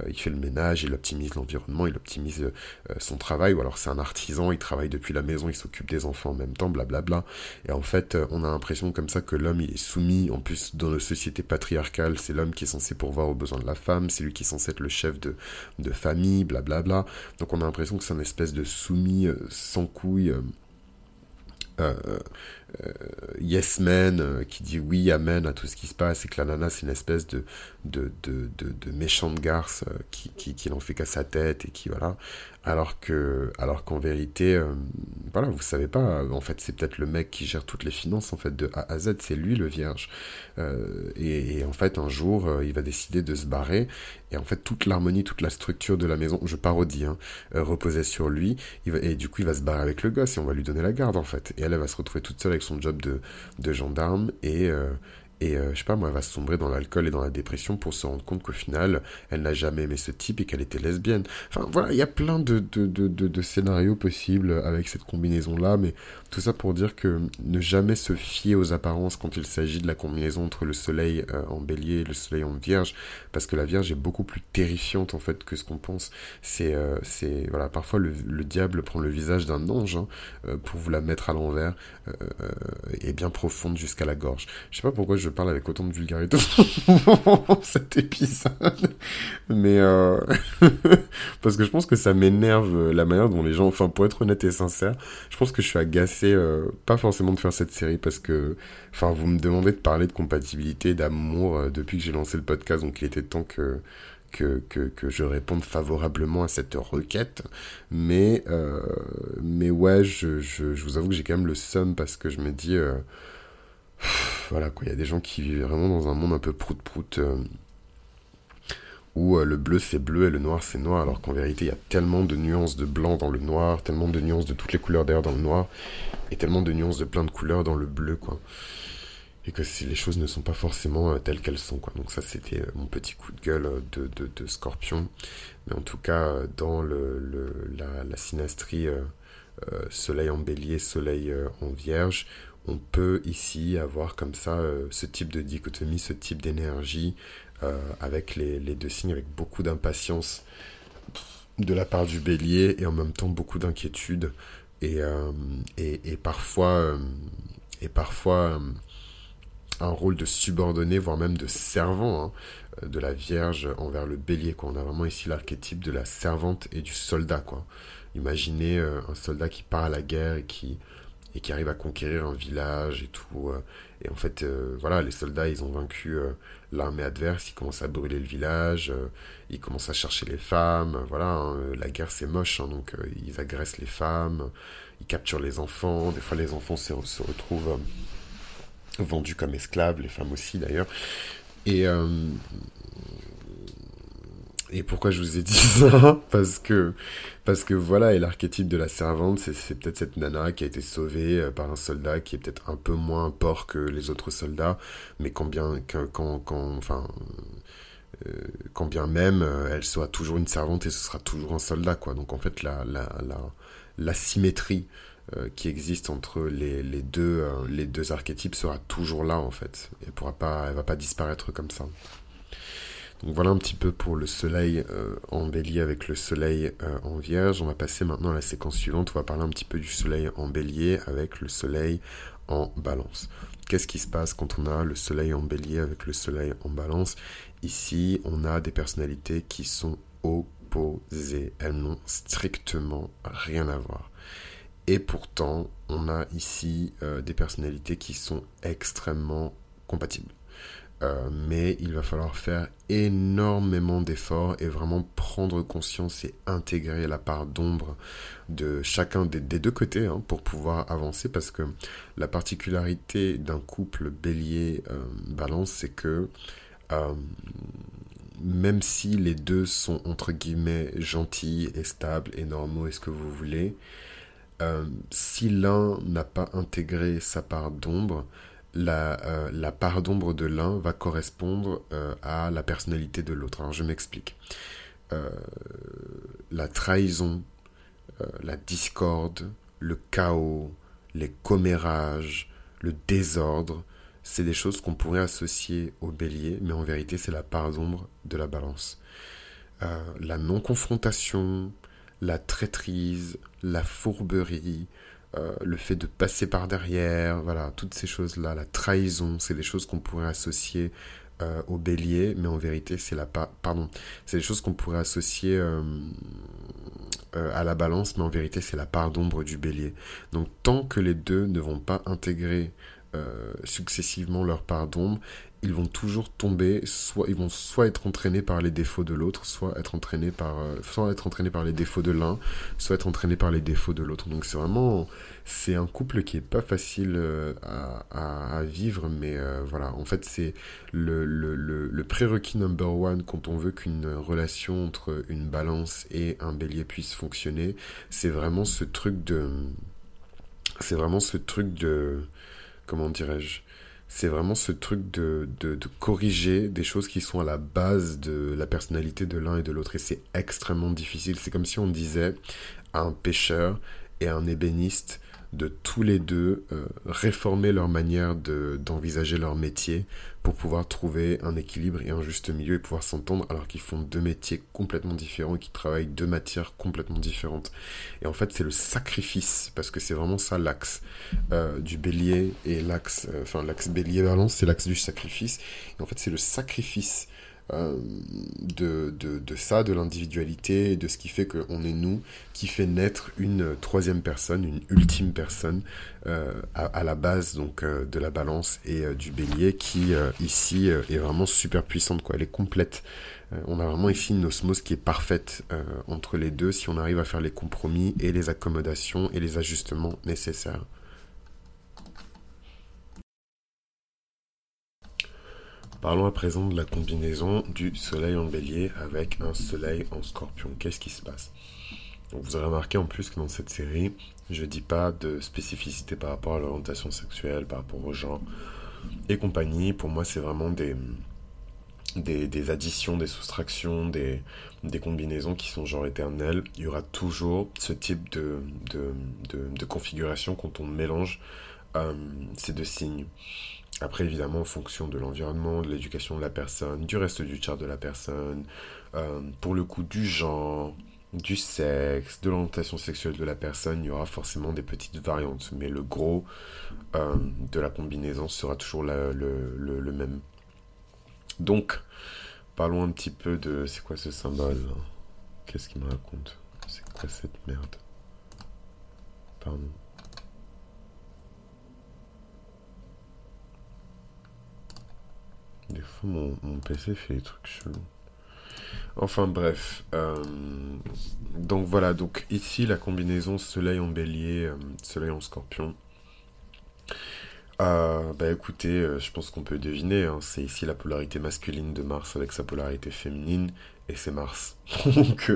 il fait le ménage, il optimise l'environnement, il optimise son travail. Ou alors c'est un artisan, il travaille depuis la maison, il s'occupe des enfants en même temps, blablabla. Et en fait, on a l'impression comme ça que l'homme, il est soumis. En plus, dans nos sociétés patriarcales, c'est l'homme qui est censé pourvoir aux besoins de la femme, c'est lui qui est censé être le chef de, famille, blablabla. Donc on a l'impression que c'est une espèce de soumis sans couilles. Euh, euh, yes man euh, qui dit oui amen à tout ce qui se passe et que la nana c'est une espèce de de, de, de, garce euh, qui, qui, qui fait qu'à sa tête et qui voilà. Alors que alors qu'en vérité voilà vous savez pas en fait c'est peut-être le mec qui gère toutes les finances en fait de A à Z c'est lui le vierge. Et, en fait un jour il va décider de se barrer et en fait toute l'harmonie toute la structure de la maison je parodie hein, reposait sur lui. Et du coup il va se barrer avec le gosse et on va lui donner la garde en fait. Et elle, elle va se retrouver toute seule avec son job de, de gendarme et, euh, Et euh, je sais pas, moi, elle va sombrer dans l'alcool et dans la dépression pour se rendre compte qu'au final, elle n'a jamais aimé ce type et qu'elle était lesbienne. Enfin, voilà, il y a plein de, de, de, de, scénarios possibles avec cette combinaison-là, mais tout ça pour dire que ne jamais se fier aux apparences quand il s'agit de la combinaison entre le soleil euh, en bélier et le soleil en vierge, parce que la vierge est beaucoup plus terrifiante, en fait, que ce qu'on pense. C'est, euh, c'est, voilà, parfois le, le, diable prend le visage d'un ange hein, pour vous la mettre à l'envers et bien profonde jusqu'à la gorge. Je sais pas pourquoi je parle avec autant de vulgarité cet épisode. Mais euh, parce que je pense que ça m'énerve euh, la manière dont les gens, enfin pour être honnête et sincère, je pense que je suis agacé, euh, pas forcément de faire cette série parce que, vous me demandez de parler de compatibilité, d'amour depuis que j'ai lancé le podcast, donc il était temps que que, que, je réponde favorablement à cette requête. Mais, mais ouais, je, vous avoue que j'ai quand même le seum parce que je me dis, voilà quoi, il y a des gens qui vivent vraiment dans un monde un peu prout-prout euh, où euh, le bleu c'est bleu et le noir c'est noir, alors qu'en vérité il y a tellement de nuances de blanc dans le noir, tellement de nuances de toutes les couleurs d'air dans le noir, et tellement de nuances de plein de couleurs dans le bleu quoi. Et que les choses ne sont pas forcément euh, telles qu'elles sont quoi. Donc ça c'était mon petit coup de gueule de, scorpion. Mais en tout cas dans la, la, soleil en bélier, soleil en vierge, on peut ici avoir comme ça euh, ce type de dichotomie, ce type d'énergie euh, avec les, deux signes, avec beaucoup d'impatience de la part du bélier et en même temps beaucoup d'inquiétude et, euh, et, parfois, et parfois un rôle de subordonné, voire même de servant hein, de la Vierge envers le bélier. Quoi. On a vraiment ici l'archétype de la servante et du soldat. Quoi. Imaginez un soldat qui part à la guerre et qui et qui arrive à conquérir un village et tout. Euh, et en fait, euh, voilà, les soldats, ils ont vaincu euh, l'armée adverse, ils commencent à brûler le village, ils commencent à chercher les femmes, voilà, hein, la guerre c'est moche, hein, donc ils agressent les femmes, ils capturent les enfants, des fois les enfants se, se retrouvent vendus comme esclaves, les femmes aussi d'ailleurs. Et pourquoi je vous ai dit ça? Parce que, parce que voilà, et l'archétype de la servante, c'est peut-être cette nana qui a été sauvée euh, par un soldat qui est peut-être un peu moins port que les autres soldats, mais quand bien, quand, quand, enfin, euh, bien même euh, elle soit toujours une servante et ce sera toujours un soldat, quoi. Donc en fait, la, la, la, symétrie qui existe entre les, les deux, les deux archétypes sera toujours là, en fait. Elle pourra pas, elle va pas disparaître comme ça. Donc voilà un petit peu pour le soleil euh, en bélier avec le soleil euh, en vierge. On va passer maintenant à la séquence suivante. On va parler un petit peu du soleil en bélier avec le soleil en balance. Qu'est-ce qui se passe quand on a le soleil en bélier avec le soleil en balance? Ici, on a des personnalités qui sont opposées. Elles n'ont strictement rien à voir. Et pourtant, on a ici euh, des personnalités qui sont extrêmement compatibles. Euh, mais il va falloir faire énormément d'efforts et vraiment prendre conscience et intégrer la part d'ombre de chacun des, deux côtés hein, pour pouvoir avancer. Parce que la particularité d'un couple bélier-balance euh, c'est que euh, même si les deux sont entre guillemets gentils et stables et normaux et ce que vous voulez, si l'un n'a pas intégré sa part d'ombre, la, euh, la part d'ombre de l'un va correspondre euh, à la personnalité de l'autre. Alors je m'explique. Euh, la trahison, la discorde, le chaos, les commérages, le désordre, c'est des choses qu'on pourrait associer au bélier, mais en vérité c'est la part d'ombre de la balance. la non-confrontation, la traîtrise, la fourberie, euh, le fait de passer par derrière, voilà, toutes ces choses-là, la trahison, c'est des choses qu'on pourrait associer euh, au bélier, mais en vérité, c'est la pardon, c'est des choses qu'on pourrait associer euh, à la balance, mais en vérité, c'est la part d'ombre du bélier. Donc, tant que les deux ne vont pas intégrer successivement leur part d'ombre, ils vont toujours tomber, soit ils vont soit être entraînés par les défauts de l'autre, soit être entraînés par, euh, soit être entraînés par les défauts de l'un, soit être entraînés par les défauts de l'autre. Donc c'est vraiment, c'est un couple qui est pas facile euh, à, vivre, mais euh, voilà, en fait c'est le, le, le, le prérequis number one quand on veut qu'une relation entre une balance et un bélier puisse fonctionner, c'est vraiment ce truc de, c'est vraiment ce truc de, comment dirais-je c'est vraiment ce truc de, de, corriger des choses qui sont à la base de la personnalité de l'un et de l'autre. Et c'est extrêmement difficile. C'est comme si on disait à un pêcheur et à un ébéniste de tous les deux euh, réformer leur manière d'envisager leur métier pour pouvoir trouver un équilibre et un juste milieu et pouvoir s'entendre alors qu'ils font deux métiers complètement différents et qu'ils travaillent deux matières complètement différentes. Et en fait, c'est le sacrifice, parce que c'est vraiment ça l'axe euh, du bélier et l'axe, euh, enfin l'axe bélier-balance, c'est l'axe du sacrifice. Et en fait, c'est le sacrifice euh, de, de, de, ça, de l'individualité, de ce qui fait qu'on est nous, qui fait naître une troisième personne, une ultime personne euh, à, la base donc euh, de la balance et du bélier, qui ici est vraiment super puissante, quoi. Elle est complète. on a vraiment ici une osmose qui est parfaite entre les deux si on arrive à faire les compromis et les accommodations et les ajustements nécessaires. Parlons à présent de la combinaison du soleil en bélier avec un soleil en scorpion. Qu'est-ce qui se passe? Vous aurez remarqué en plus que dans cette série, je ne dis pas de spécificité par rapport à l'orientation sexuelle, par rapport aux gens et compagnie. Pour moi, c'est vraiment des, additions, des soustractions, des, combinaisons qui sont genre éternelles. Il y aura toujours ce type de, de, configuration quand on mélange euh, ces deux signes. Après, évidemment, en fonction de l'environnement, de l'éducation de la personne, du reste du chart de la personne, euh, pour le coup du genre, du sexe, de l'orientation sexuelle de la personne, il y aura forcément des petites variantes. Mais le gros euh, de la combinaison sera toujours le, le, même. Donc, parlons un petit peu de... C'est quoi ce symbole Qu'est-ce qu'il me raconte? C'est quoi cette merde? Pardon. Des fois, mon, PC fait des trucs chelous. Enfin bref. Euh, donc voilà, donc ici la combinaison soleil en bélier, euh, soleil en scorpion. Euh, bah écoutez, je pense qu'on peut deviner, hein, c'est ici la polarité masculine de Mars avec sa polarité féminine, et c'est Mars. donc,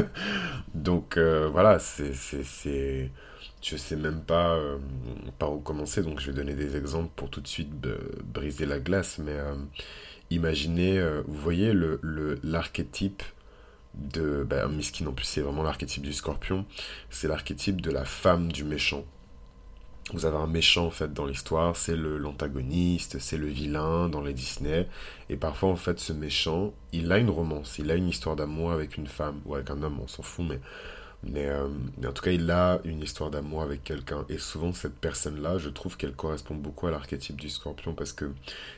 donc voilà, c'est je sais même pas euh, par où commencer, donc je vais donner des exemples pour tout de suite briser la glace. Mais euh, imaginez, euh, vous voyez l'archétype de. Bah, Miskin en plus, c'est vraiment l'archétype du scorpion. C'est l'archétype de la femme du méchant. Vous avez un méchant en fait dans l'histoire, c'est l'antagoniste, c'est le vilain dans les Disney. Et parfois en fait ce méchant, il a une romance, il a une histoire d'amour avec une femme ou avec un homme, on s'en fout, mais euh, mais, en tout cas, il a une histoire d'amour avec quelqu'un. Et souvent, cette personne-là, je trouve qu'elle correspond beaucoup à l'archétype du scorpion parce que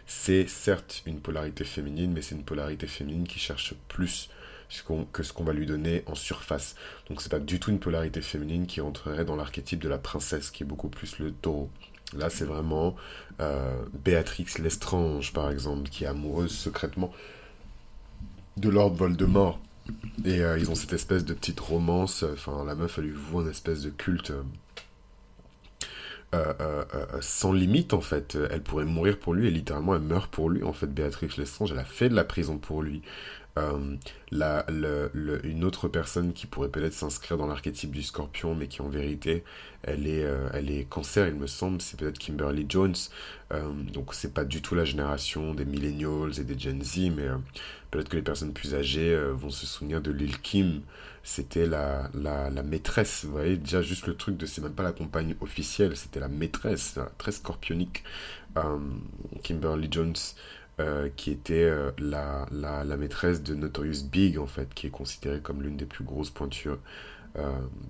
c'est certes une polarité féminine, mais c'est une polarité féminine qui cherche plus que ce qu'on va lui donner en surface. Donc c'est pas du tout une polarité féminine qui rentrerait dans l'archétype de la princesse, qui est beaucoup plus le taureau. Là, c'est vraiment euh, Béatrix Lestrange, par exemple, qui est amoureuse secrètement de Lord Voldemort. Et euh, ils ont cette espèce de petite romance. Enfin, la meuf, elle lui voit une espèce de culte euh, euh, sans limite, en fait. Elle pourrait mourir pour lui et littéralement, elle meurt pour lui. En fait, Béatrix Lestrange, elle a fait de la prison pour lui. La, une autre personne qui pourrait peut-être s'inscrire dans l'archétype du scorpion, mais qui en vérité, elle est, elle est cancer, il me semble, c'est peut-être Kimberly Jones. donc c'est pas du tout la génération des millennials et des Gen Z, mais Peut-être que les personnes plus âgées euh, vont se souvenir de Lil Kim. C'était la, la, maîtresse. Vous voyez, déjà juste le truc de c'est même pas la compagne officielle, c'était la maîtresse, très scorpionique. Euh, Kimberly Jones, euh, qui était la, la, maîtresse de Notorious Big, en fait, qui est considérée comme l'une des plus grosses pointures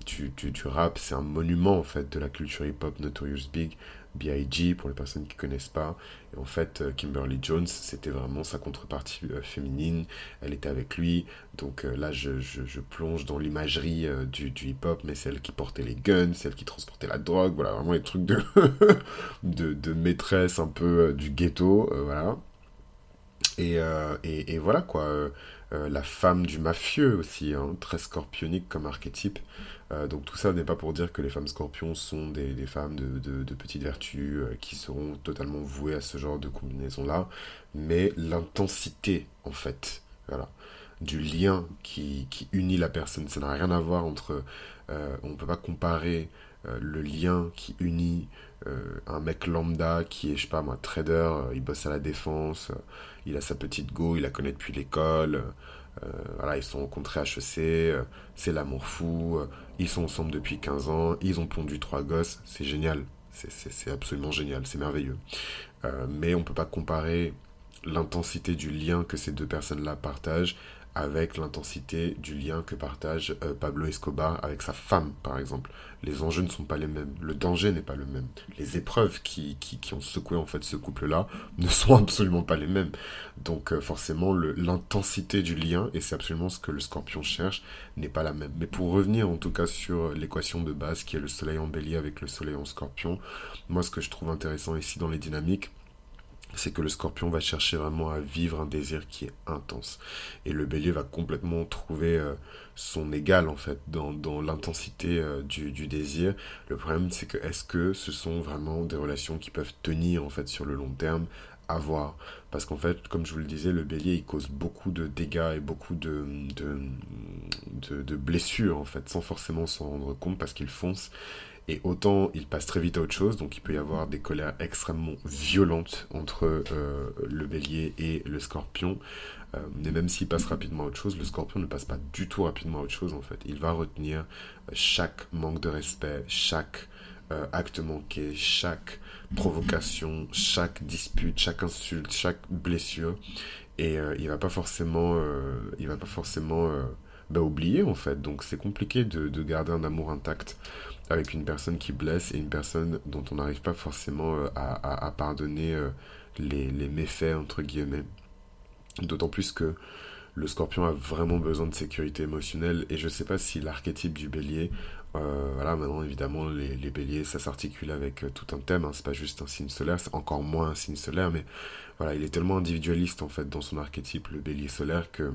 du, du, du, rap. C'est un monument, en fait, de la culture hip-hop Notorious Big. B.I.G. pour les personnes qui connaissent pas. En fait, euh, Kimberly Jones, c'était vraiment sa contrepartie euh, féminine. Elle était avec lui. Donc euh, là, je, je, plonge dans l'imagerie du, hip-hop, mais celle qui portait les guns, celle qui transportait la drogue. Voilà, vraiment les trucs de, de, maîtresse un peu du ghetto. voilà. Et, et, et, voilà quoi. la femme du mafieux aussi, hein, très scorpionique comme archétype. Euh, donc tout ça n'est pas pour dire que les femmes scorpions sont des, femmes de, petites vertus euh, qui seront totalement vouées à ce genre de combinaison-là, mais l'intensité en fait, voilà, du lien qui, qui, unit la personne, ça n'a rien à voir entre, euh, on ne peut pas comparer le lien qui unit un mec lambda qui est, je sais pas moi, trader, il bosse à la défense, il a sa petite go, il la connaît depuis l'école, voilà, ils sont rencontrés à HEC, c'est l'amour fou, ils sont ensemble depuis 15 ans, ils ont pondu trois gosses, c'est génial, c'est absolument génial, c'est merveilleux. mais on peut pas comparer l'intensité du lien que ces deux personnes-là partagent avec l'intensité du lien que partage euh, Pablo Escobar avec sa femme, par exemple. Les enjeux ne sont pas les mêmes, le danger n'est pas le même. Les épreuves qui, qui, ont secoué en fait ce couple-là ne sont absolument pas les mêmes. Donc euh, forcément, l'intensité du lien, et c'est absolument ce que le scorpion cherche, n'est pas la même. Mais pour revenir en tout cas sur l'équation de base qui est le soleil en bélier avec le soleil en scorpion, moi ce que je trouve intéressant ici dans les dynamiques, c'est que le scorpion va chercher vraiment à vivre un désir qui est intense. Et le bélier va complètement trouver euh, son égal, en fait, dans, l'intensité euh, du, désir. Le problème, c'est que est-ce que ce sont vraiment des relations qui peuvent tenir, en fait, sur le long terme? À voir. Parce qu'en fait, comme je vous le disais, le bélier, il cause beaucoup de dégâts et beaucoup de, de, de blessures, en fait, sans forcément s'en rendre compte, parce qu'il fonce. Et autant il passe très vite à autre chose, donc il peut y avoir des colères extrêmement violentes entre euh, le bélier et le scorpion. Euh, mais même s'il passe rapidement à autre chose, le scorpion ne passe pas du tout rapidement à autre chose en fait. Il va retenir euh, chaque manque de respect, chaque acte manqué, chaque provocation, chaque dispute, chaque insulte, chaque blessure. Et il va pas forcément, il va pas forcément bah, oublier en fait. Donc c'est compliqué de garder un amour intact avec une personne qui blesse et une personne dont on n'arrive pas forcément euh, à, pardonner euh, les, méfaits, entre guillemets. D'autant plus que le scorpion a vraiment besoin de sécurité émotionnelle et je ne sais pas si l'archétype du bélier euh, voilà, maintenant évidemment les, béliers ça s'articule avec tout un thème, hein. c'est pas juste un signe solaire, c'est encore moins un signe solaire, mais voilà, il est tellement individualiste en fait dans son archétype, le bélier solaire, que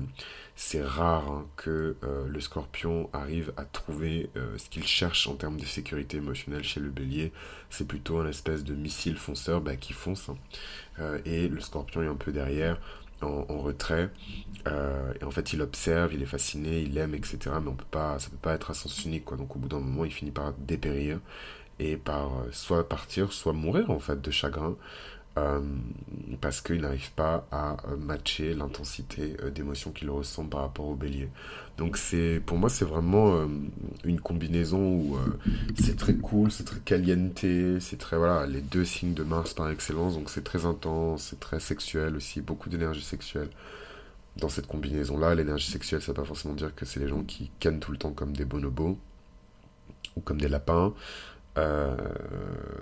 c'est rare hein, que euh, le scorpion arrive à trouver euh, ce qu'il cherche en termes de sécurité émotionnelle chez le bélier. C'est plutôt un espèce de missile fonceur bah, qui fonce. Hein. Euh, et le scorpion est un peu derrière, en, retrait. et en fait, il observe, il est fasciné, il aime, etc. Mais on peut pas, ça peut pas être à sens unique. Quoi. Donc au bout d'un moment, il finit par dépérir et par soit partir, soit mourir en fait de chagrin. Euh, parce qu'il n'arrive pas à euh, matcher l'intensité euh, d'émotion qu'il ressent par rapport au bélier. Donc c'est pour moi c'est vraiment une combinaison où c'est très cool, c'est très caliente, c'est très voilà les deux signes de Mars par excellence, donc c'est très intense, c'est très sexuel aussi, beaucoup d'énergie sexuelle dans cette combinaison là. L'énergie sexuelle ça veut pas forcément dire que c'est les gens qui cannent tout le temps comme des bonobos ou comme des lapins. Euh,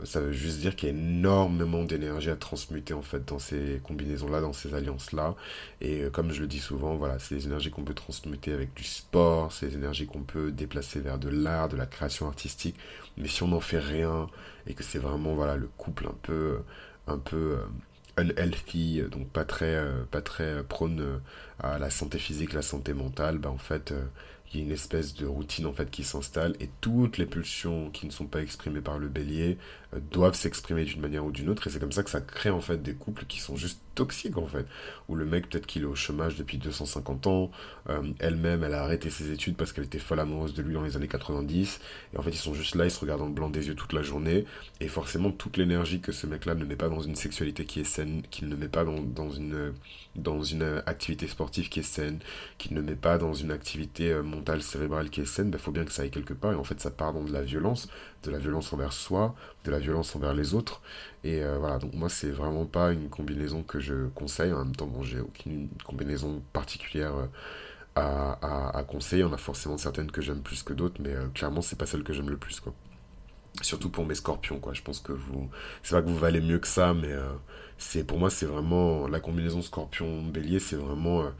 ça veut juste dire qu'il y a énormément d'énergie à transmuter en fait dans ces combinaisons-là, dans ces alliances-là. Et euh, comme je le dis souvent, voilà, c'est des énergies qu'on peut transmuter avec du sport, c'est des énergies qu'on peut déplacer vers de l'art, de la création artistique. Mais si on n'en fait rien et que c'est vraiment voilà le couple un peu, un peu euh, unhealthy, donc pas très, pas très prône à la santé physique, la santé mentale, bah en fait une espèce de routine en fait qui s'installe et toutes les pulsions qui ne sont pas exprimées par le bélier doivent s'exprimer d'une manière ou d'une autre et c'est comme ça que ça crée en fait des couples qui sont juste toxiques en fait. Où le mec peut-être qu'il est au chômage depuis 250 ans euh, elle-même elle a arrêté ses études parce qu'elle était folle amoureuse de lui dans les années 90 et en fait ils sont juste là ils se regardent dans blanc des yeux toute la journée et forcément toute l'énergie que ce mec là ne met pas dans une sexualité qui est saine qu'il ne met pas dans, une dans une activité sportive qui est saine qu'il ne met pas dans une activité euh, mentale cérébrale qui est saine il bah, faut bien que ça aille quelque part et en fait ça part dans de la violence de la violence envers soi de la violence envers les autres. Et euh, voilà, donc moi, c'est vraiment pas une combinaison que je conseille. En même temps, bon, j'ai aucune combinaison particulière euh, à, à, conseiller. On a forcément certaines que j'aime plus que d'autres, mais euh, clairement, c'est pas celle que j'aime le plus. Surtout pour mes scorpions, quoi. Je pense que vous. C'est pas que vous valez mieux que ça, mais c'est pour moi, c'est vraiment. La combinaison scorpion-bélier, c'est vraiment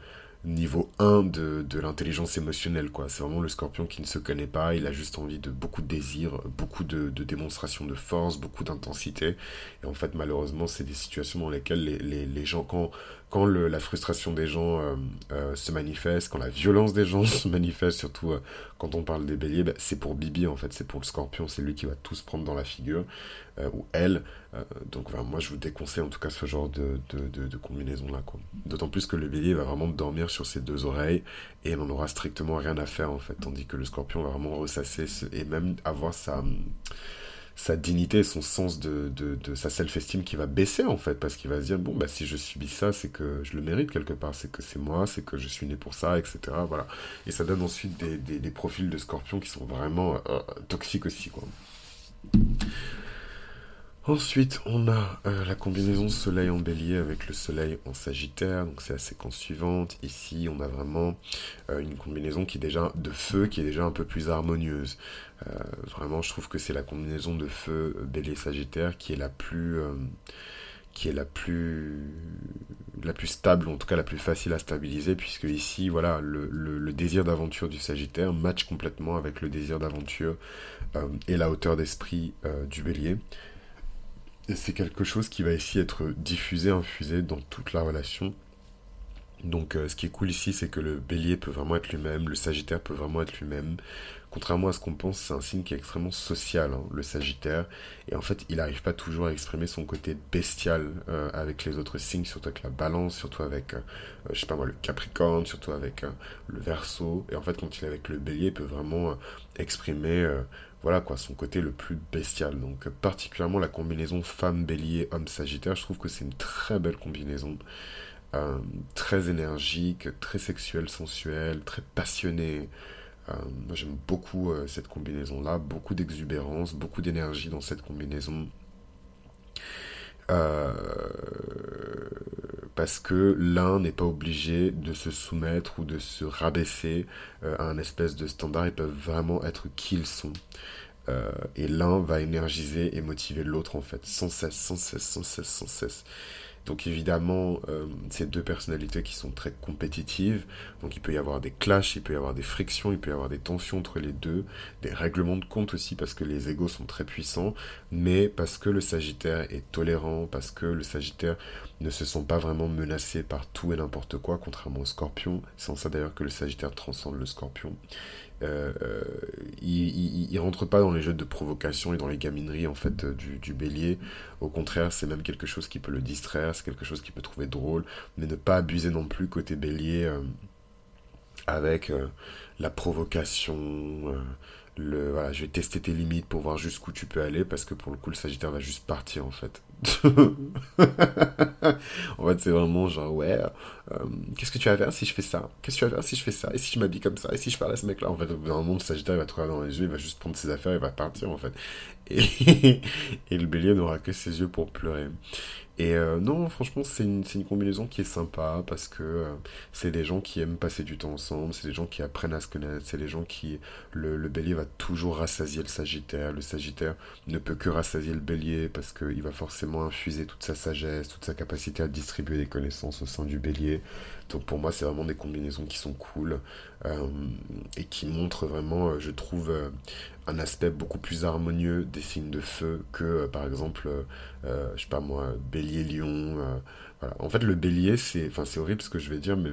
niveau 1 de, de l'intelligence émotionnelle, quoi. C'est vraiment le scorpion qui ne se connaît pas, il a juste envie de beaucoup de désir, beaucoup de, de démonstration de force, beaucoup d'intensité. Et en fait, malheureusement, c'est des situations dans lesquelles les, les, les gens, quand, quand le, la frustration des gens euh, euh, se manifeste, quand la violence des gens se manifeste, surtout euh, quand on parle des béliers, bah, c'est pour Bibi en fait, c'est pour le scorpion, c'est lui qui va tout se prendre dans la figure, ou elle. Donc moi je vous déconseille en tout cas ce genre de, combinaison là. D'autant plus que le bélier va vraiment dormir sur ses deux oreilles et n'en aura strictement rien à faire en fait. Tandis que le scorpion va vraiment ressasser et même avoir sa, dignité son sens de, sa self-esteem qui va baisser en fait parce qu'il va se dire bon bah si je subis ça c'est que je le mérite quelque part c'est que c'est moi c'est que je suis né pour ça etc voilà et ça donne ensuite des, des, profils de scorpion qui sont vraiment euh, toxiques aussi quoi Ensuite, on a euh, la combinaison soleil en bélier avec le soleil en sagittaire, donc c'est la séquence suivante. Ici, on a vraiment euh, une combinaison qui est déjà de feu, qui est déjà un peu plus harmonieuse. Euh, vraiment, je trouve que c'est la combinaison de feu bélier-sagittaire qui est la plus qui est la plus la plus stable, en tout cas la plus facile à stabiliser, puisque ici, voilà, le, désir d'aventure du Sagittaire match complètement avec le désir d'aventure et la hauteur d'esprit du Bélier. C'est quelque chose qui va ici être diffusé, infusé dans toute la relation. Donc euh, ce qui est cool ici, c'est que le bélier peut vraiment être lui-même, le sagittaire peut vraiment être lui-même. Contrairement à ce qu'on pense, c'est un signe qui est extrêmement social, hein, le sagittaire. Et en fait, il n'arrive pas toujours à exprimer son côté bestial euh, avec les autres signes, surtout avec la balance, surtout avec, euh, le capricorne, surtout avec le verso. Et en fait, quand il est avec le bélier, il peut vraiment exprimer voilà quoi, son côté le plus bestial. Donc particulièrement la combinaison femme bélier, homme sagittaire, je trouve que c'est une très belle combinaison. Euh, très énergique, très sexuelle, sensuelle, très passionnée. Euh, moi j'aime beaucoup euh, cette combinaison-là, beaucoup d'exubérance, beaucoup d'énergie dans cette combinaison. Parce que l'un n'est pas obligé de se soumettre ou de se rabaisser à un espèce de standard, ils peuvent vraiment être qui ils sont. Euh, et l'un va énergiser et motiver l'autre en fait, sans cesse, sans cesse, sans cesse, sans cesse. Donc évidemment, euh, c'est deux personnalités qui sont très compétitives, donc il peut y avoir des clashs, il peut y avoir des frictions, il peut y avoir des tensions entre les deux, des règlements de compte aussi parce que les égos sont très puissants, mais parce que le Sagittaire est tolérant, parce que le Sagittaire ne se sent pas vraiment menacé par tout et n'importe quoi, contrairement au Scorpion. C'est en ça d'ailleurs que le Sagittaire transcende le Scorpion. Euh, il, il, rentre pas dans les jeux de provocation et dans les gamineries en fait du, du bélier. Au contraire, c'est même quelque chose qui peut le distraire, c'est quelque chose qui peut trouver drôle, mais ne pas abuser non plus côté bélier euh, avec euh, la provocation. le, voilà, je vais tester tes limites pour voir jusqu'où tu peux aller parce que pour le coup le Sagittaire va juste partir en fait. en fait, c'est vraiment genre, ouais, euh, qu'est-ce que tu vas faire si je fais ça? Qu'est-ce que tu vas faire si je fais ça? Et si je m'habille comme ça? Et si je parle à ce mec-là? En fait, dans un monde Sagittaire, il va te regarder dans les yeux, il va juste prendre ses affaires, il va partir, en fait. Et le bélier n'aura que ses yeux pour pleurer. Et euh, non, franchement, c'est une, une, combinaison qui est sympa parce que euh, c'est des gens qui aiment passer du temps ensemble, c'est des gens qui apprennent à se connaître, c'est des gens qui... Le, le, bélier va toujours rassasier le sagittaire, le sagittaire ne peut que rassasier le bélier parce qu'il va forcément infuser toute sa sagesse, toute sa capacité à distribuer des connaissances au sein du bélier. Donc pour moi, c'est vraiment des combinaisons qui sont cool et qui montrent vraiment, je trouve, un aspect beaucoup plus harmonieux des signes de feu que, euh, par exemple, euh, euh, je sais pas moi, bélier, lion. voilà. En fait, le bélier, c'est, enfin, c'est horrible ce que je vais dire, mais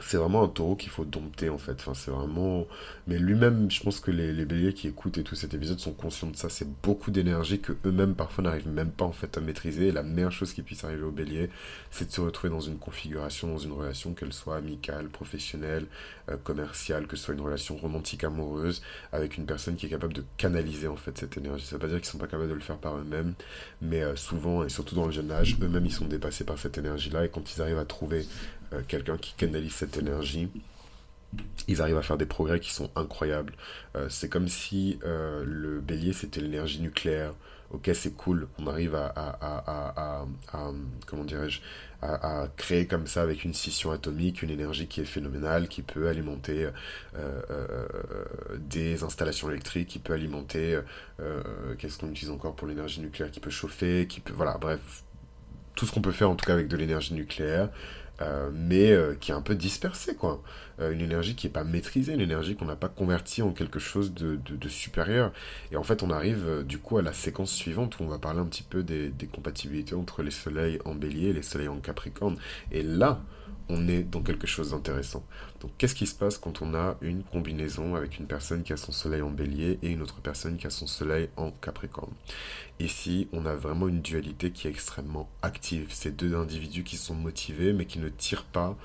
c'est vraiment un taureau qu'il faut dompter en fait. Enfin, c'est vraiment. Mais lui-même, je pense que les, béliers qui écoutent et tout cet épisode sont conscients de ça. C'est beaucoup d'énergie que eux-mêmes parfois n'arrivent même pas en fait à maîtriser. Et la meilleure chose qui puisse arriver aux béliers, c'est de se retrouver dans une configuration, dans une relation, qu'elle soit amicale, professionnelle, euh, commerciale, que ce soit une relation romantique, amoureuse, avec une personne qui est capable de canaliser en fait cette énergie. Ça veut pas dire qu'ils sont pas capables de le faire par eux-mêmes, mais euh, souvent et surtout dans le jeune âge, eux-mêmes ils sont dépassés par cette énergie-là. Et quand ils arrivent à trouver quelqu'un qui canalise cette énergie, ils arrivent à faire des progrès qui sont incroyables. Euh, c'est comme si euh, le bélier c'était l'énergie nucléaire. Ok, c'est cool, on arrive à, comment dirais-je, à, créer comme ça avec une scission atomique une énergie qui est phénoménale, qui peut alimenter des installations électriques, qui peut alimenter, qu'est-ce qu'on utilise encore pour l'énergie nucléaire, qui peut chauffer, qui peut, voilà, bref, tout ce qu'on peut faire en tout cas avec de l'énergie nucléaire. Euh, mais euh, qui est un peu dispersée, quoi. Euh, une énergie qui n'est pas maîtrisée, une énergie qu'on n'a pas convertie en quelque chose de, de, supérieur. Et en fait, on arrive du coup à la séquence suivante où on va parler un petit peu des, des compatibilités entre les soleils en bélier et les soleils en capricorne. Et là, on est dans quelque chose d'intéressant. Donc qu'est-ce qui se passe quand on a une combinaison avec une personne qui a son soleil en bélier et une autre personne qui a son soleil en capricorne? Ici, on a vraiment une dualité qui est extrêmement active. Ces deux individus qui sont motivés mais qui ne tirent pas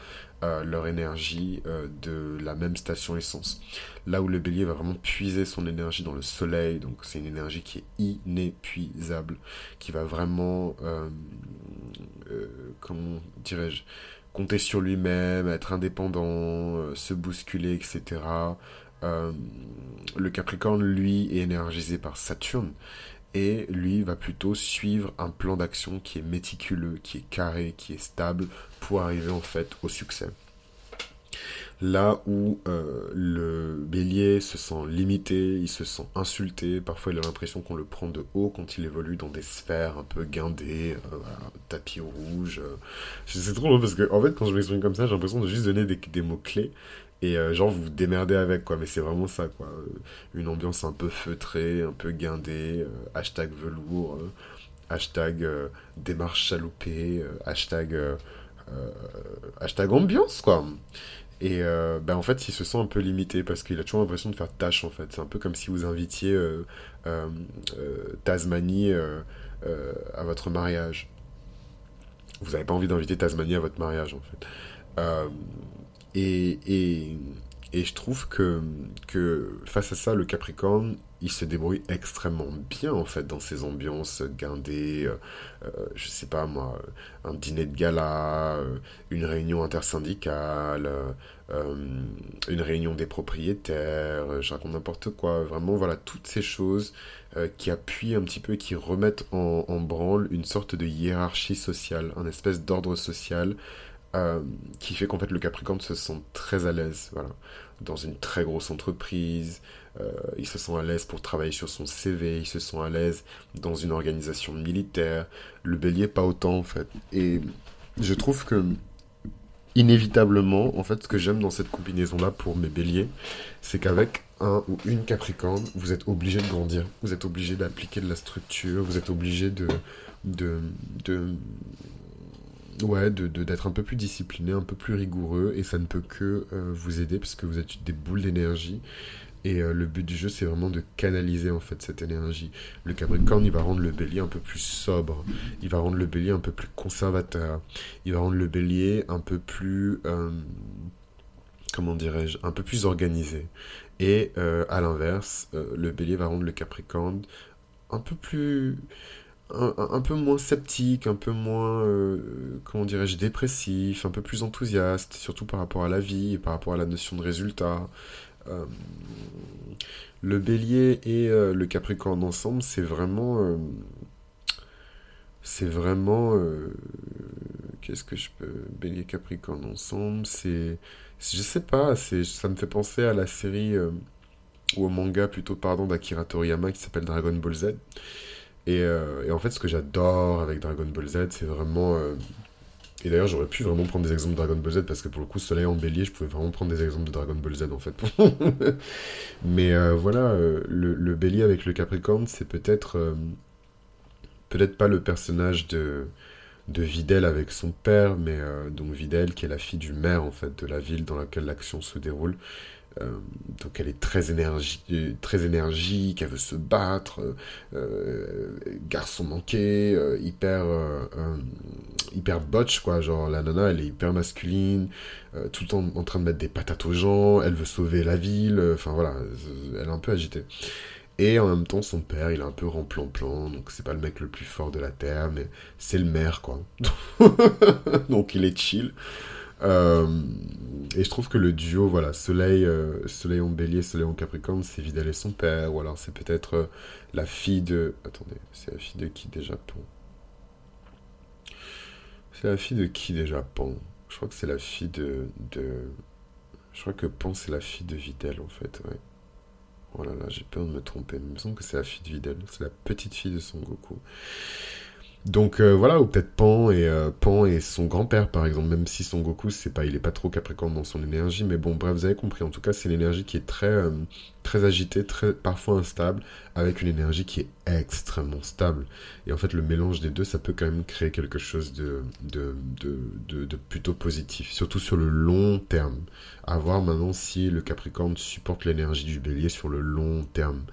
euh, leur énergie euh, de la même station essence. Là où le bélier va vraiment puiser son énergie dans le soleil, donc c'est une énergie qui est inépuisable, qui va vraiment, euh, comment dirais-je, compter sur lui-même, être indépendant, se bousculer, etc. le Capricorne, lui, est énergisé par Saturne et lui va plutôt suivre un plan d'action qui est méticuleux, qui est carré, qui est stable pour arriver en fait au succès. Là où euh, le bélier se sent limité, il se sent insulté, parfois il a l'impression qu'on le prend de haut quand il évolue dans des sphères un peu guindées, euh, tapis rouge. Euh. C'est trop parce que en fait quand je m'exprime comme ça j'ai l'impression de juste donner des mots-clés et genre, vous vous démerdez avec, quoi. Mais c'est vraiment ça, quoi. Une ambiance un peu feutrée, un peu guindée, hashtag velours, hashtag démarche chaloupée, hashtag, hashtag ambiance, quoi. Et ben en fait, il se sent un peu limité parce qu'il a toujours l'impression de faire tâche, en fait. C'est un peu comme si vous invitiez Tasmanie à votre mariage. Vous n'avez pas envie d'inviter Tasmanie à votre mariage, en fait. Et, et, et, je trouve que, que face à ça, le Capricorne, il se débrouille extrêmement bien en fait dans ces ambiances guindées, euh, euh, je sais pas moi, un dîner de gala, euh, une réunion intersyndicale, une réunion des propriétaires, je raconte n'importe quoi, vraiment voilà toutes ces choses qui appuient un petit peu et qui remettent en, branle une sorte de hiérarchie sociale, un espèce d'ordre social euh, qui fait qu'en fait le Capricorne se sent très à l'aise, voilà, dans une très grosse entreprise, euh, il se sent à l'aise pour travailler sur son CV, il se sent à l'aise dans une organisation militaire, le Bélier pas autant en fait. Et je trouve que inévitablement, en fait, ce que j'aime dans cette combinaison-là pour mes Béliers, c'est qu'avec un ou une Capricorne, vous êtes obligé de grandir, vous êtes obligé d'appliquer de la structure, vous êtes obligé de, Ouais, de, d'être un peu plus discipliné, un peu plus rigoureux, et ça ne peut que euh, vous aider parce que vous êtes des boules d'énergie. Et euh, le but du jeu, c'est vraiment de canaliser en fait cette énergie. Le Capricorne, il va rendre le bélier un peu plus sobre, il va rendre le bélier un peu plus conservateur, il va rendre le bélier un peu plus, euh, comment dirais-je, un peu plus organisé. Et à l'inverse, le bélier va rendre le Capricorne un peu plus un, peu moins sceptique, un peu moins, euh, comment dirais-je, dépressif, un peu plus enthousiaste, surtout par rapport à la vie et par rapport à la notion de résultat. Euh, le bélier et euh, le capricorne ensemble, c'est vraiment... c'est vraiment... Qu'est-ce que je peux... Bélier capricorne ensemble, c'est... Je sais pas, ça me fait penser à la série... ou au manga plutôt, pardon, d'Akira Toriyama qui s'appelle Dragon Ball Z. Euh, et, en fait, ce que j'adore avec Dragon Ball Z, c'est vraiment. Euh, et d'ailleurs, j'aurais pu vraiment prendre des exemples de Dragon Ball Z parce que pour le coup, Soleil en bélier, je pouvais vraiment prendre des exemples de Dragon Ball Z en fait. Mais euh, voilà, le, bélier avec le Capricorne, c'est peut-être. peut-être pas le personnage de, de Videl avec son père, mais donc Videl qui est la fille du maire en fait de la ville dans laquelle l'action se déroule. Euh, donc elle est très, énergie, très énergique, elle veut se battre, euh, garçon manqué, euh, hyper, hyper botch quoi, genre la nana elle est hyper masculine, tout le temps en train de mettre des patates aux gens, elle veut sauver la ville, enfin voilà, elle est un peu agitée. Et en même temps, son père, il est un peu remplan-plan, donc c'est pas le mec le plus fort de la Terre, mais c'est le maire, quoi. donc il est chill. Euh, et je trouve que le duo, voilà, Soleil, euh, Soleil en bélier, Soleil en capricorne, c'est Vidal et son père, ou alors c'est peut-être euh, la fille de... Attendez, c'est la fille de qui déjà Pan C'est la fille de qui déjà Pan Je crois que c'est la fille de. Je crois que Pan c'est la fille de Vidal en fait, ouais. Oh là là, j'ai peur de me tromper, il me semble que c'est la fille de Vidal, c'est la petite fille de Son Goku. Donc euh, voilà, ou peut-être Pan et euh, Pan et son grand-père par exemple, même si son Goku c'est pas, il est pas trop Capricorne dans son énergie, mais bon bref vous avez compris. En tout cas c'est l'énergie qui est très euh, très agitée, parfois instable, avec une énergie qui est extrêmement stable. Et en fait le mélange des deux ça peut quand même créer quelque chose de plutôt positif, surtout sur le long terme. À voir maintenant si le Capricorne supporte l'énergie du Bélier sur le long terme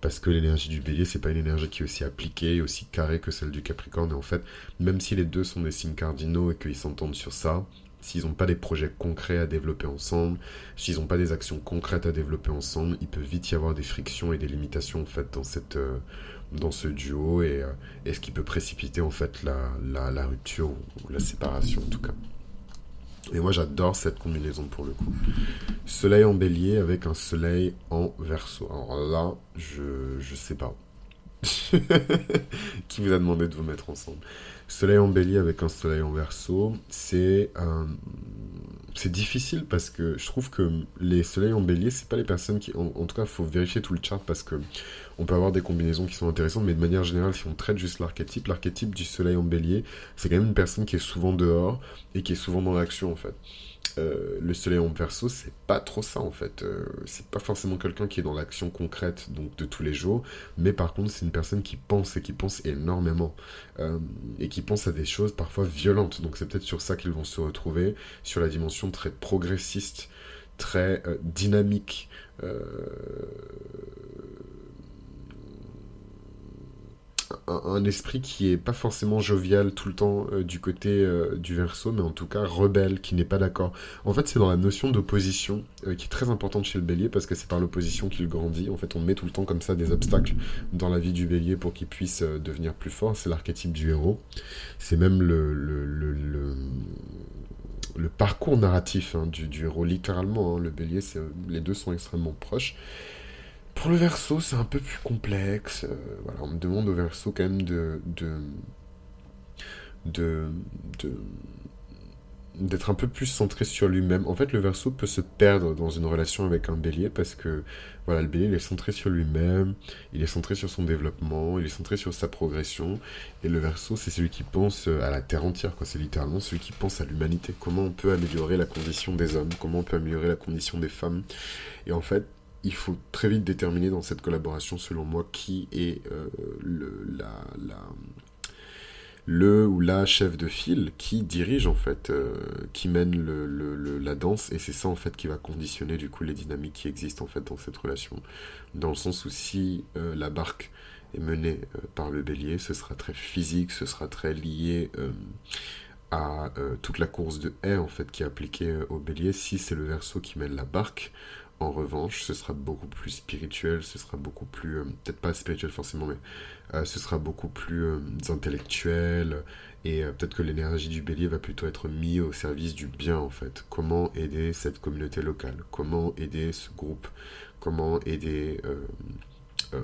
parce que l'énergie du bélier, c'est pas une énergie qui est aussi appliquée, aussi carrée que celle du capricorne. Et en fait, même si les deux sont des signes cardinaux et qu'ils s'entendent sur ça, s'ils n'ont pas des projets concrets à développer ensemble, s'ils n'ont pas des actions concrètes à développer ensemble, il peut vite y avoir des frictions et des limitations en fait dans cette euh, dans ce duo et, euh, ce qui peut précipiter en fait la, la, rupture ou la séparation en tout cas. Et moi j'adore cette combinaison pour le coup. Soleil en bélier avec un soleil en verso. Alors là, je, je sais pas. qui vous a demandé de vous mettre ensemble? Soleil en bélier avec un soleil en verso, c'est c'est difficile parce que je trouve que les soleils en bélier, c'est pas les personnes qui. En, tout cas, faut vérifier tout le chart parce que on peut avoir des combinaisons qui sont intéressantes, mais de manière générale, si on traite juste l'archétype, l'archétype du soleil en bélier, c'est quand même une personne qui est souvent dehors et qui est souvent dans l'action en fait. Euh, le soleil en verso, c'est pas trop ça en fait. Euh, c'est pas forcément quelqu'un qui est dans l'action concrète donc de tous les jours, mais par contre c'est une personne qui pense et qui pense énormément euh, et qui pense à des choses parfois violentes. Donc c'est peut-être sur ça qu'ils vont se retrouver, sur la dimension très progressiste, très dynamique un, esprit qui est pas forcément jovial tout le temps euh, du côté euh, du verso, mais en tout cas rebelle, qui n'est pas d'accord. En fait, c'est dans la notion d'opposition euh, qui est très importante chez le bélier parce que c'est par l'opposition qu'il grandit. En fait, on met tout le temps comme ça des obstacles dans la vie du bélier pour qu'il puisse devenir plus fort. C'est l'archétype du héros. C'est même le, le, le, le parcours narratif hein, du, du, héros, littéralement. Hein. Le bélier, les deux sont extrêmement proches. Pour le verso, c'est un peu plus complexe. Euh, voilà, on me demande au verso quand même de, de, de, d'être un peu plus centré sur lui-même. En fait, le verso peut se perdre dans une relation avec un bélier parce que voilà, le bélier il est centré sur lui-même, il est centré sur son développement, il est centré sur sa progression. Et le verso, c'est celui qui pense à la terre entière, quoi. C'est littéralement celui qui pense à l'humanité. Comment on peut améliorer la condition des hommes, comment on peut améliorer la condition des femmes? Et en fait, il faut très vite déterminer dans cette collaboration, selon moi, qui est euh, le, ou la chef de file qui dirige en fait, euh, qui mène la danse, et c'est ça en fait qui va conditionner du coup les dynamiques qui existent en fait dans cette relation. Dans le sens où si euh, la barque est menée par le bélier, ce sera très physique, ce sera très lié à toute la course de haie en fait qui est appliquée au bélier. Si c'est le verso qui mène la barque, en revanche, ce sera beaucoup plus spirituel, ce sera beaucoup plus, euh, peut-être pas spirituel forcément, mais euh, ce sera beaucoup plus euh, intellectuel, et peut-être que l'énergie du bélier va plutôt être mise au service du bien en fait. Comment aider cette communauté locale? Comment aider ce groupe? Comment aider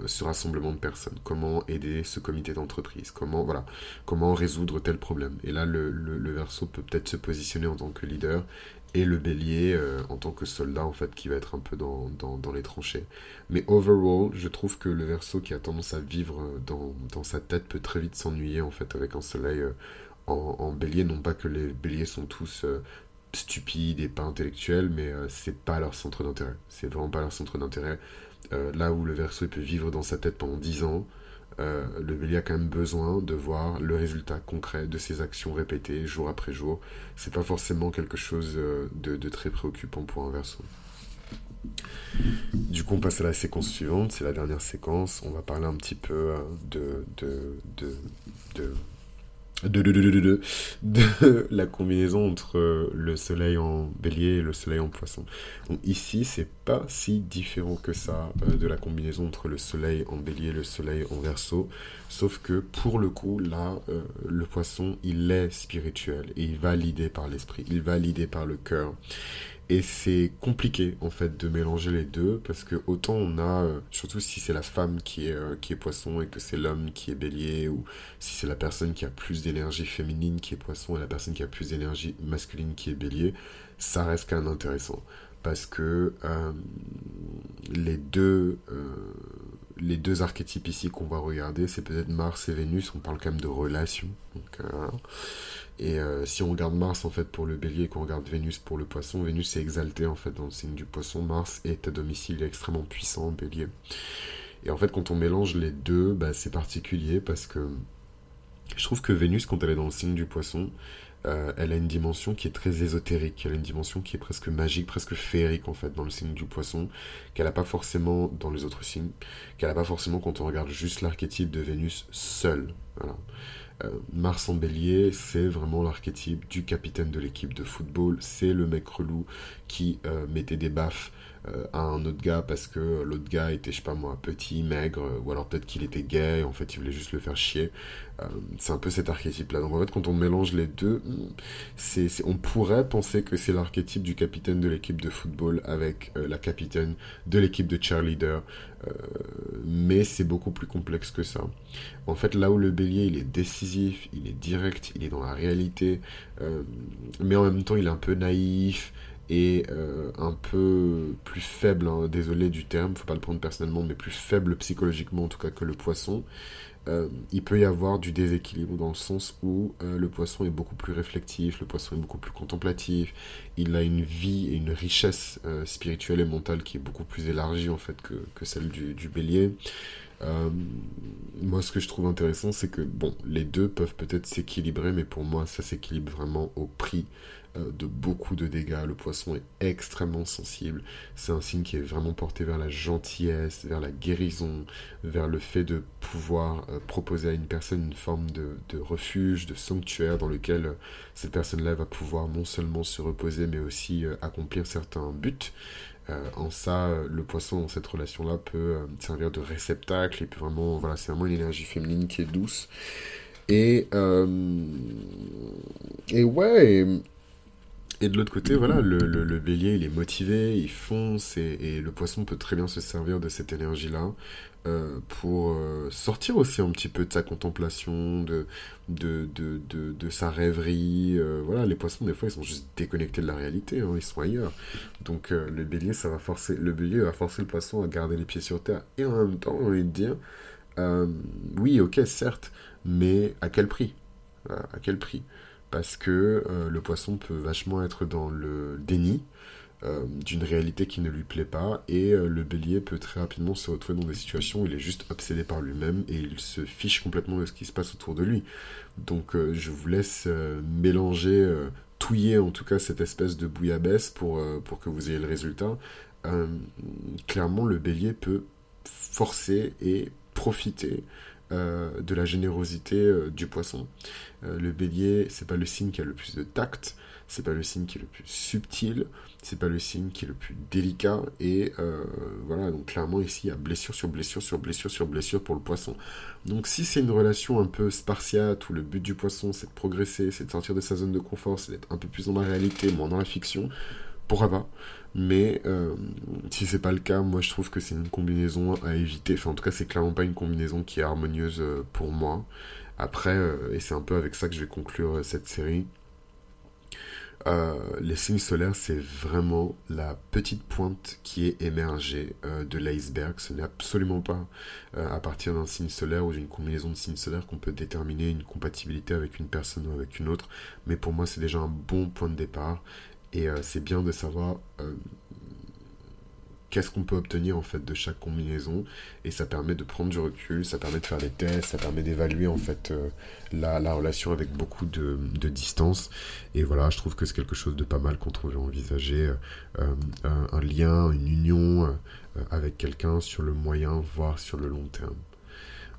ce rassemblement de personnes? Comment aider ce comité d'entreprise? Comment voilà Comment résoudre tel problème? Et là, le, le, verso peut peut-être se positionner en tant que leader et le bélier euh, en tant que soldat en fait qui va être un peu dans, dans, les tranchées. Mais overall, je trouve que le verso qui a tendance à vivre euh, dans, dans sa tête peut très vite s'ennuyer en fait avec un soleil euh, en, en, bélier. Non pas que les béliers sont tous stupides et pas intellectuels, mais c'est pas leur centre d'intérêt. C'est vraiment pas leur centre d'intérêt. là où le verso peut vivre dans sa tête pendant 10 ans, euh, le bélier a quand même besoin de voir le résultat concret de ses actions répétées jour après jour. C'est pas forcément quelque chose euh, de, très préoccupant pour un verso. Du coup, on passe à la séquence suivante, c'est la dernière séquence. On va parler un petit peu euh, de, de, de de, la combinaison entre le soleil en bélier et le soleil en poisson. Donc ici, c'est pas si différent que ça euh, de la combinaison entre le soleil en bélier et le soleil en verso, sauf que pour le coup, là, euh, le poisson, il est spirituel et il va l'idée par l'esprit, il va l'idée par le cœur. Et c'est compliqué en fait de mélanger les deux parce que autant on a, euh, surtout si c'est la femme qui est, euh, qui est poisson et que c'est l'homme qui est bélier, ou si c'est la personne qui a plus d'énergie féminine qui est poisson et la personne qui a plus d'énergie masculine qui est bélier, ça reste quand même intéressant. Parce que euh, les deux les deux archétypes ici qu'on va regarder, c'est peut-être Mars et Vénus, on parle quand même de relations. Et euh, si on regarde Mars en fait pour le bélier et qu'on regarde Vénus pour le poisson, Vénus est exaltée en fait dans le signe du poisson, Mars est à domicile extrêmement puissant bélier. Et en fait quand on mélange les deux, bah, c'est particulier parce que je trouve que Vénus quand elle est dans le signe du poisson, euh, elle a une dimension qui est très ésotérique, elle a une dimension qui est presque magique, presque féerique en fait dans le signe du poisson, qu'elle n'a pas forcément dans les autres signes, qu'elle n'a pas forcément quand on regarde juste l'archétype de Vénus seul. Voilà. Mars en bélier, c'est vraiment l'archétype du capitaine de l'équipe de football. C'est le mec relou qui mettait des baffes euh, à un autre gars parce que l'autre gars était, je sais pas moi, petit, maigre, ou alors peut-être qu'il était gay, en fait il voulait juste le faire chier. Euh, c'est un peu cet archétype-là. Donc en fait, quand on mélange les deux, c'est, on pourrait penser que c'est l'archétype du capitaine de l'équipe de football avec euh, la capitaine de l'équipe de cheerleader. mais c'est beaucoup plus complexe que ça. En fait, là où le bélier, il est décisif, il est direct, il est dans la réalité, mais en même temps, il est un peu naïf, et euh, un peu plus faible, hein, désolé du terme, faut pas le prendre personnellement, mais plus faible psychologiquement en tout cas que le poisson, euh, il peut y avoir du déséquilibre dans le sens où euh, le poisson est beaucoup plus réflectif, le poisson est beaucoup plus contemplatif, il a une vie et une richesse spirituelle et mentale qui est beaucoup plus élargie en fait que, celle du, bélier. moi, ce que je trouve intéressant, c'est que bon, les deux peuvent peut-être s'équilibrer, mais pour moi, ça s'équilibre vraiment au prix de beaucoup de dégâts. Le poisson est extrêmement sensible. C'est un signe qui est vraiment porté vers la gentillesse, vers la guérison, vers le fait de pouvoir euh, proposer à une personne une forme de, refuge, de sanctuaire dans lequel euh, cette personne-là va pouvoir non seulement se reposer, mais aussi accomplir certains buts. en ça, le poisson dans cette relation-là peut servir de réceptacle et peut vraiment, voilà, c'est vraiment une énergie féminine qui est douce. Et, et ouais, et de l'autre côté, voilà, le, bélier, il est motivé, il fonce, et, le poisson peut très bien se servir de cette énergie-là euh, pour euh, sortir aussi un petit peu de sa contemplation, de, sa rêverie. Euh, voilà, les poissons, des fois, ils sont juste déconnectés de la réalité, hein, ils sont ailleurs. Donc, le bélier, ça va forcer, le bélier va forcer le poisson à garder les pieds sur terre. Et en même temps, on va dire, oui, ok, certes, mais à quel prix? À quel prix? Parce que euh, le poisson peut vachement être dans le déni euh, d'une réalité qui ne lui plaît pas et euh, le bélier peut très rapidement se retrouver dans des situations où il est juste obsédé par lui-même et il se fiche complètement de ce qui se passe autour de lui. Donc je vous laisse mélanger, touiller en tout cas cette espèce de bouillabaisse pour, pour que vous ayez le résultat. clairement le bélier peut forcer et profiter de la générosité euh, du poisson. Euh, le bélier, c'est pas le signe qui a le plus de tact, c'est pas le signe qui est le plus subtil, c'est pas le signe qui est le plus délicat. Et voilà, donc clairement ici, il y a blessure sur blessure sur blessure sur blessure pour le poisson. Donc si c'est une relation un peu spartiate où le but du poisson c'est de progresser, c'est de sortir de sa zone de confort, c'est d'être un peu plus dans la réalité, moins dans la fiction, pourra pas? Mais euh, si c'est pas le cas, moi je trouve que c'est une combinaison à éviter. Enfin, en tout cas, c'est clairement pas une combinaison qui est harmonieuse euh, pour moi. Après, euh, et c'est un peu avec ça que je vais conclure cette série. les signes solaires, c'est vraiment la petite pointe qui est émergée de l'iceberg. Ce n'est absolument pas à partir d'un signe solaire ou d'une combinaison de signes solaires qu'on peut déterminer une compatibilité avec une personne ou avec une autre. Mais pour moi, c'est déjà un bon point de départ. Et euh, c'est bien de savoir euh, qu'est-ce qu'on peut obtenir en fait de chaque combinaison et ça permet de prendre du recul, ça permet de faire des tests, ça permet d'évaluer en fait euh, la, la, relation avec beaucoup de, distance et voilà je trouve que c'est quelque chose de pas mal quand on veut envisager un, lien, une union avec quelqu'un sur le moyen voire sur le long terme.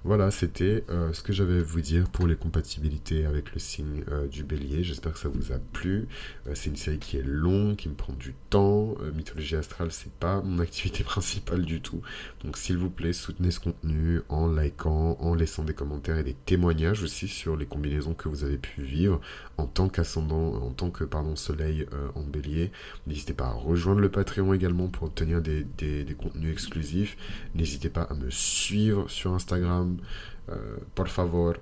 Voilà, c'était euh, ce que j'avais à vous dire pour les compatibilités avec le signe euh, du bélier. J'espère que ça vous a plu. Euh, c'est une série qui est longue, qui me prend du temps. mythologie astrale, c'est pas mon activité principale du tout. Donc s'il vous plaît, soutenez ce contenu en likant, en laissant des commentaires et des témoignages aussi sur les combinaisons que vous avez pu vivre en tant qu'ascendant, en tant que pardon, soleil en bélier. N'hésitez pas à rejoindre le Patreon également pour obtenir des, des contenus exclusifs. N'hésitez pas à me suivre sur Instagram euh, por favor.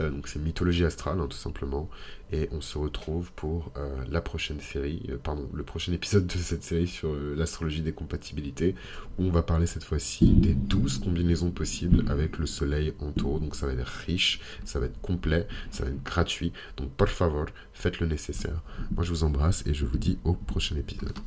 Euh, c'est mythologie astrale hein, tout simplement. Et on se retrouve pour euh, la prochaine série pardon le prochain épisode de cette série sur l'astrologie des compatibilités où on va parler cette fois-ci des 12 combinaisons possibles avec le soleil en taureau. Donc ça va être riche ça va être complet ça va être gratuit. Donc por favor faites le nécessaire. Moi je vous embrasse et je vous dis au prochain épisode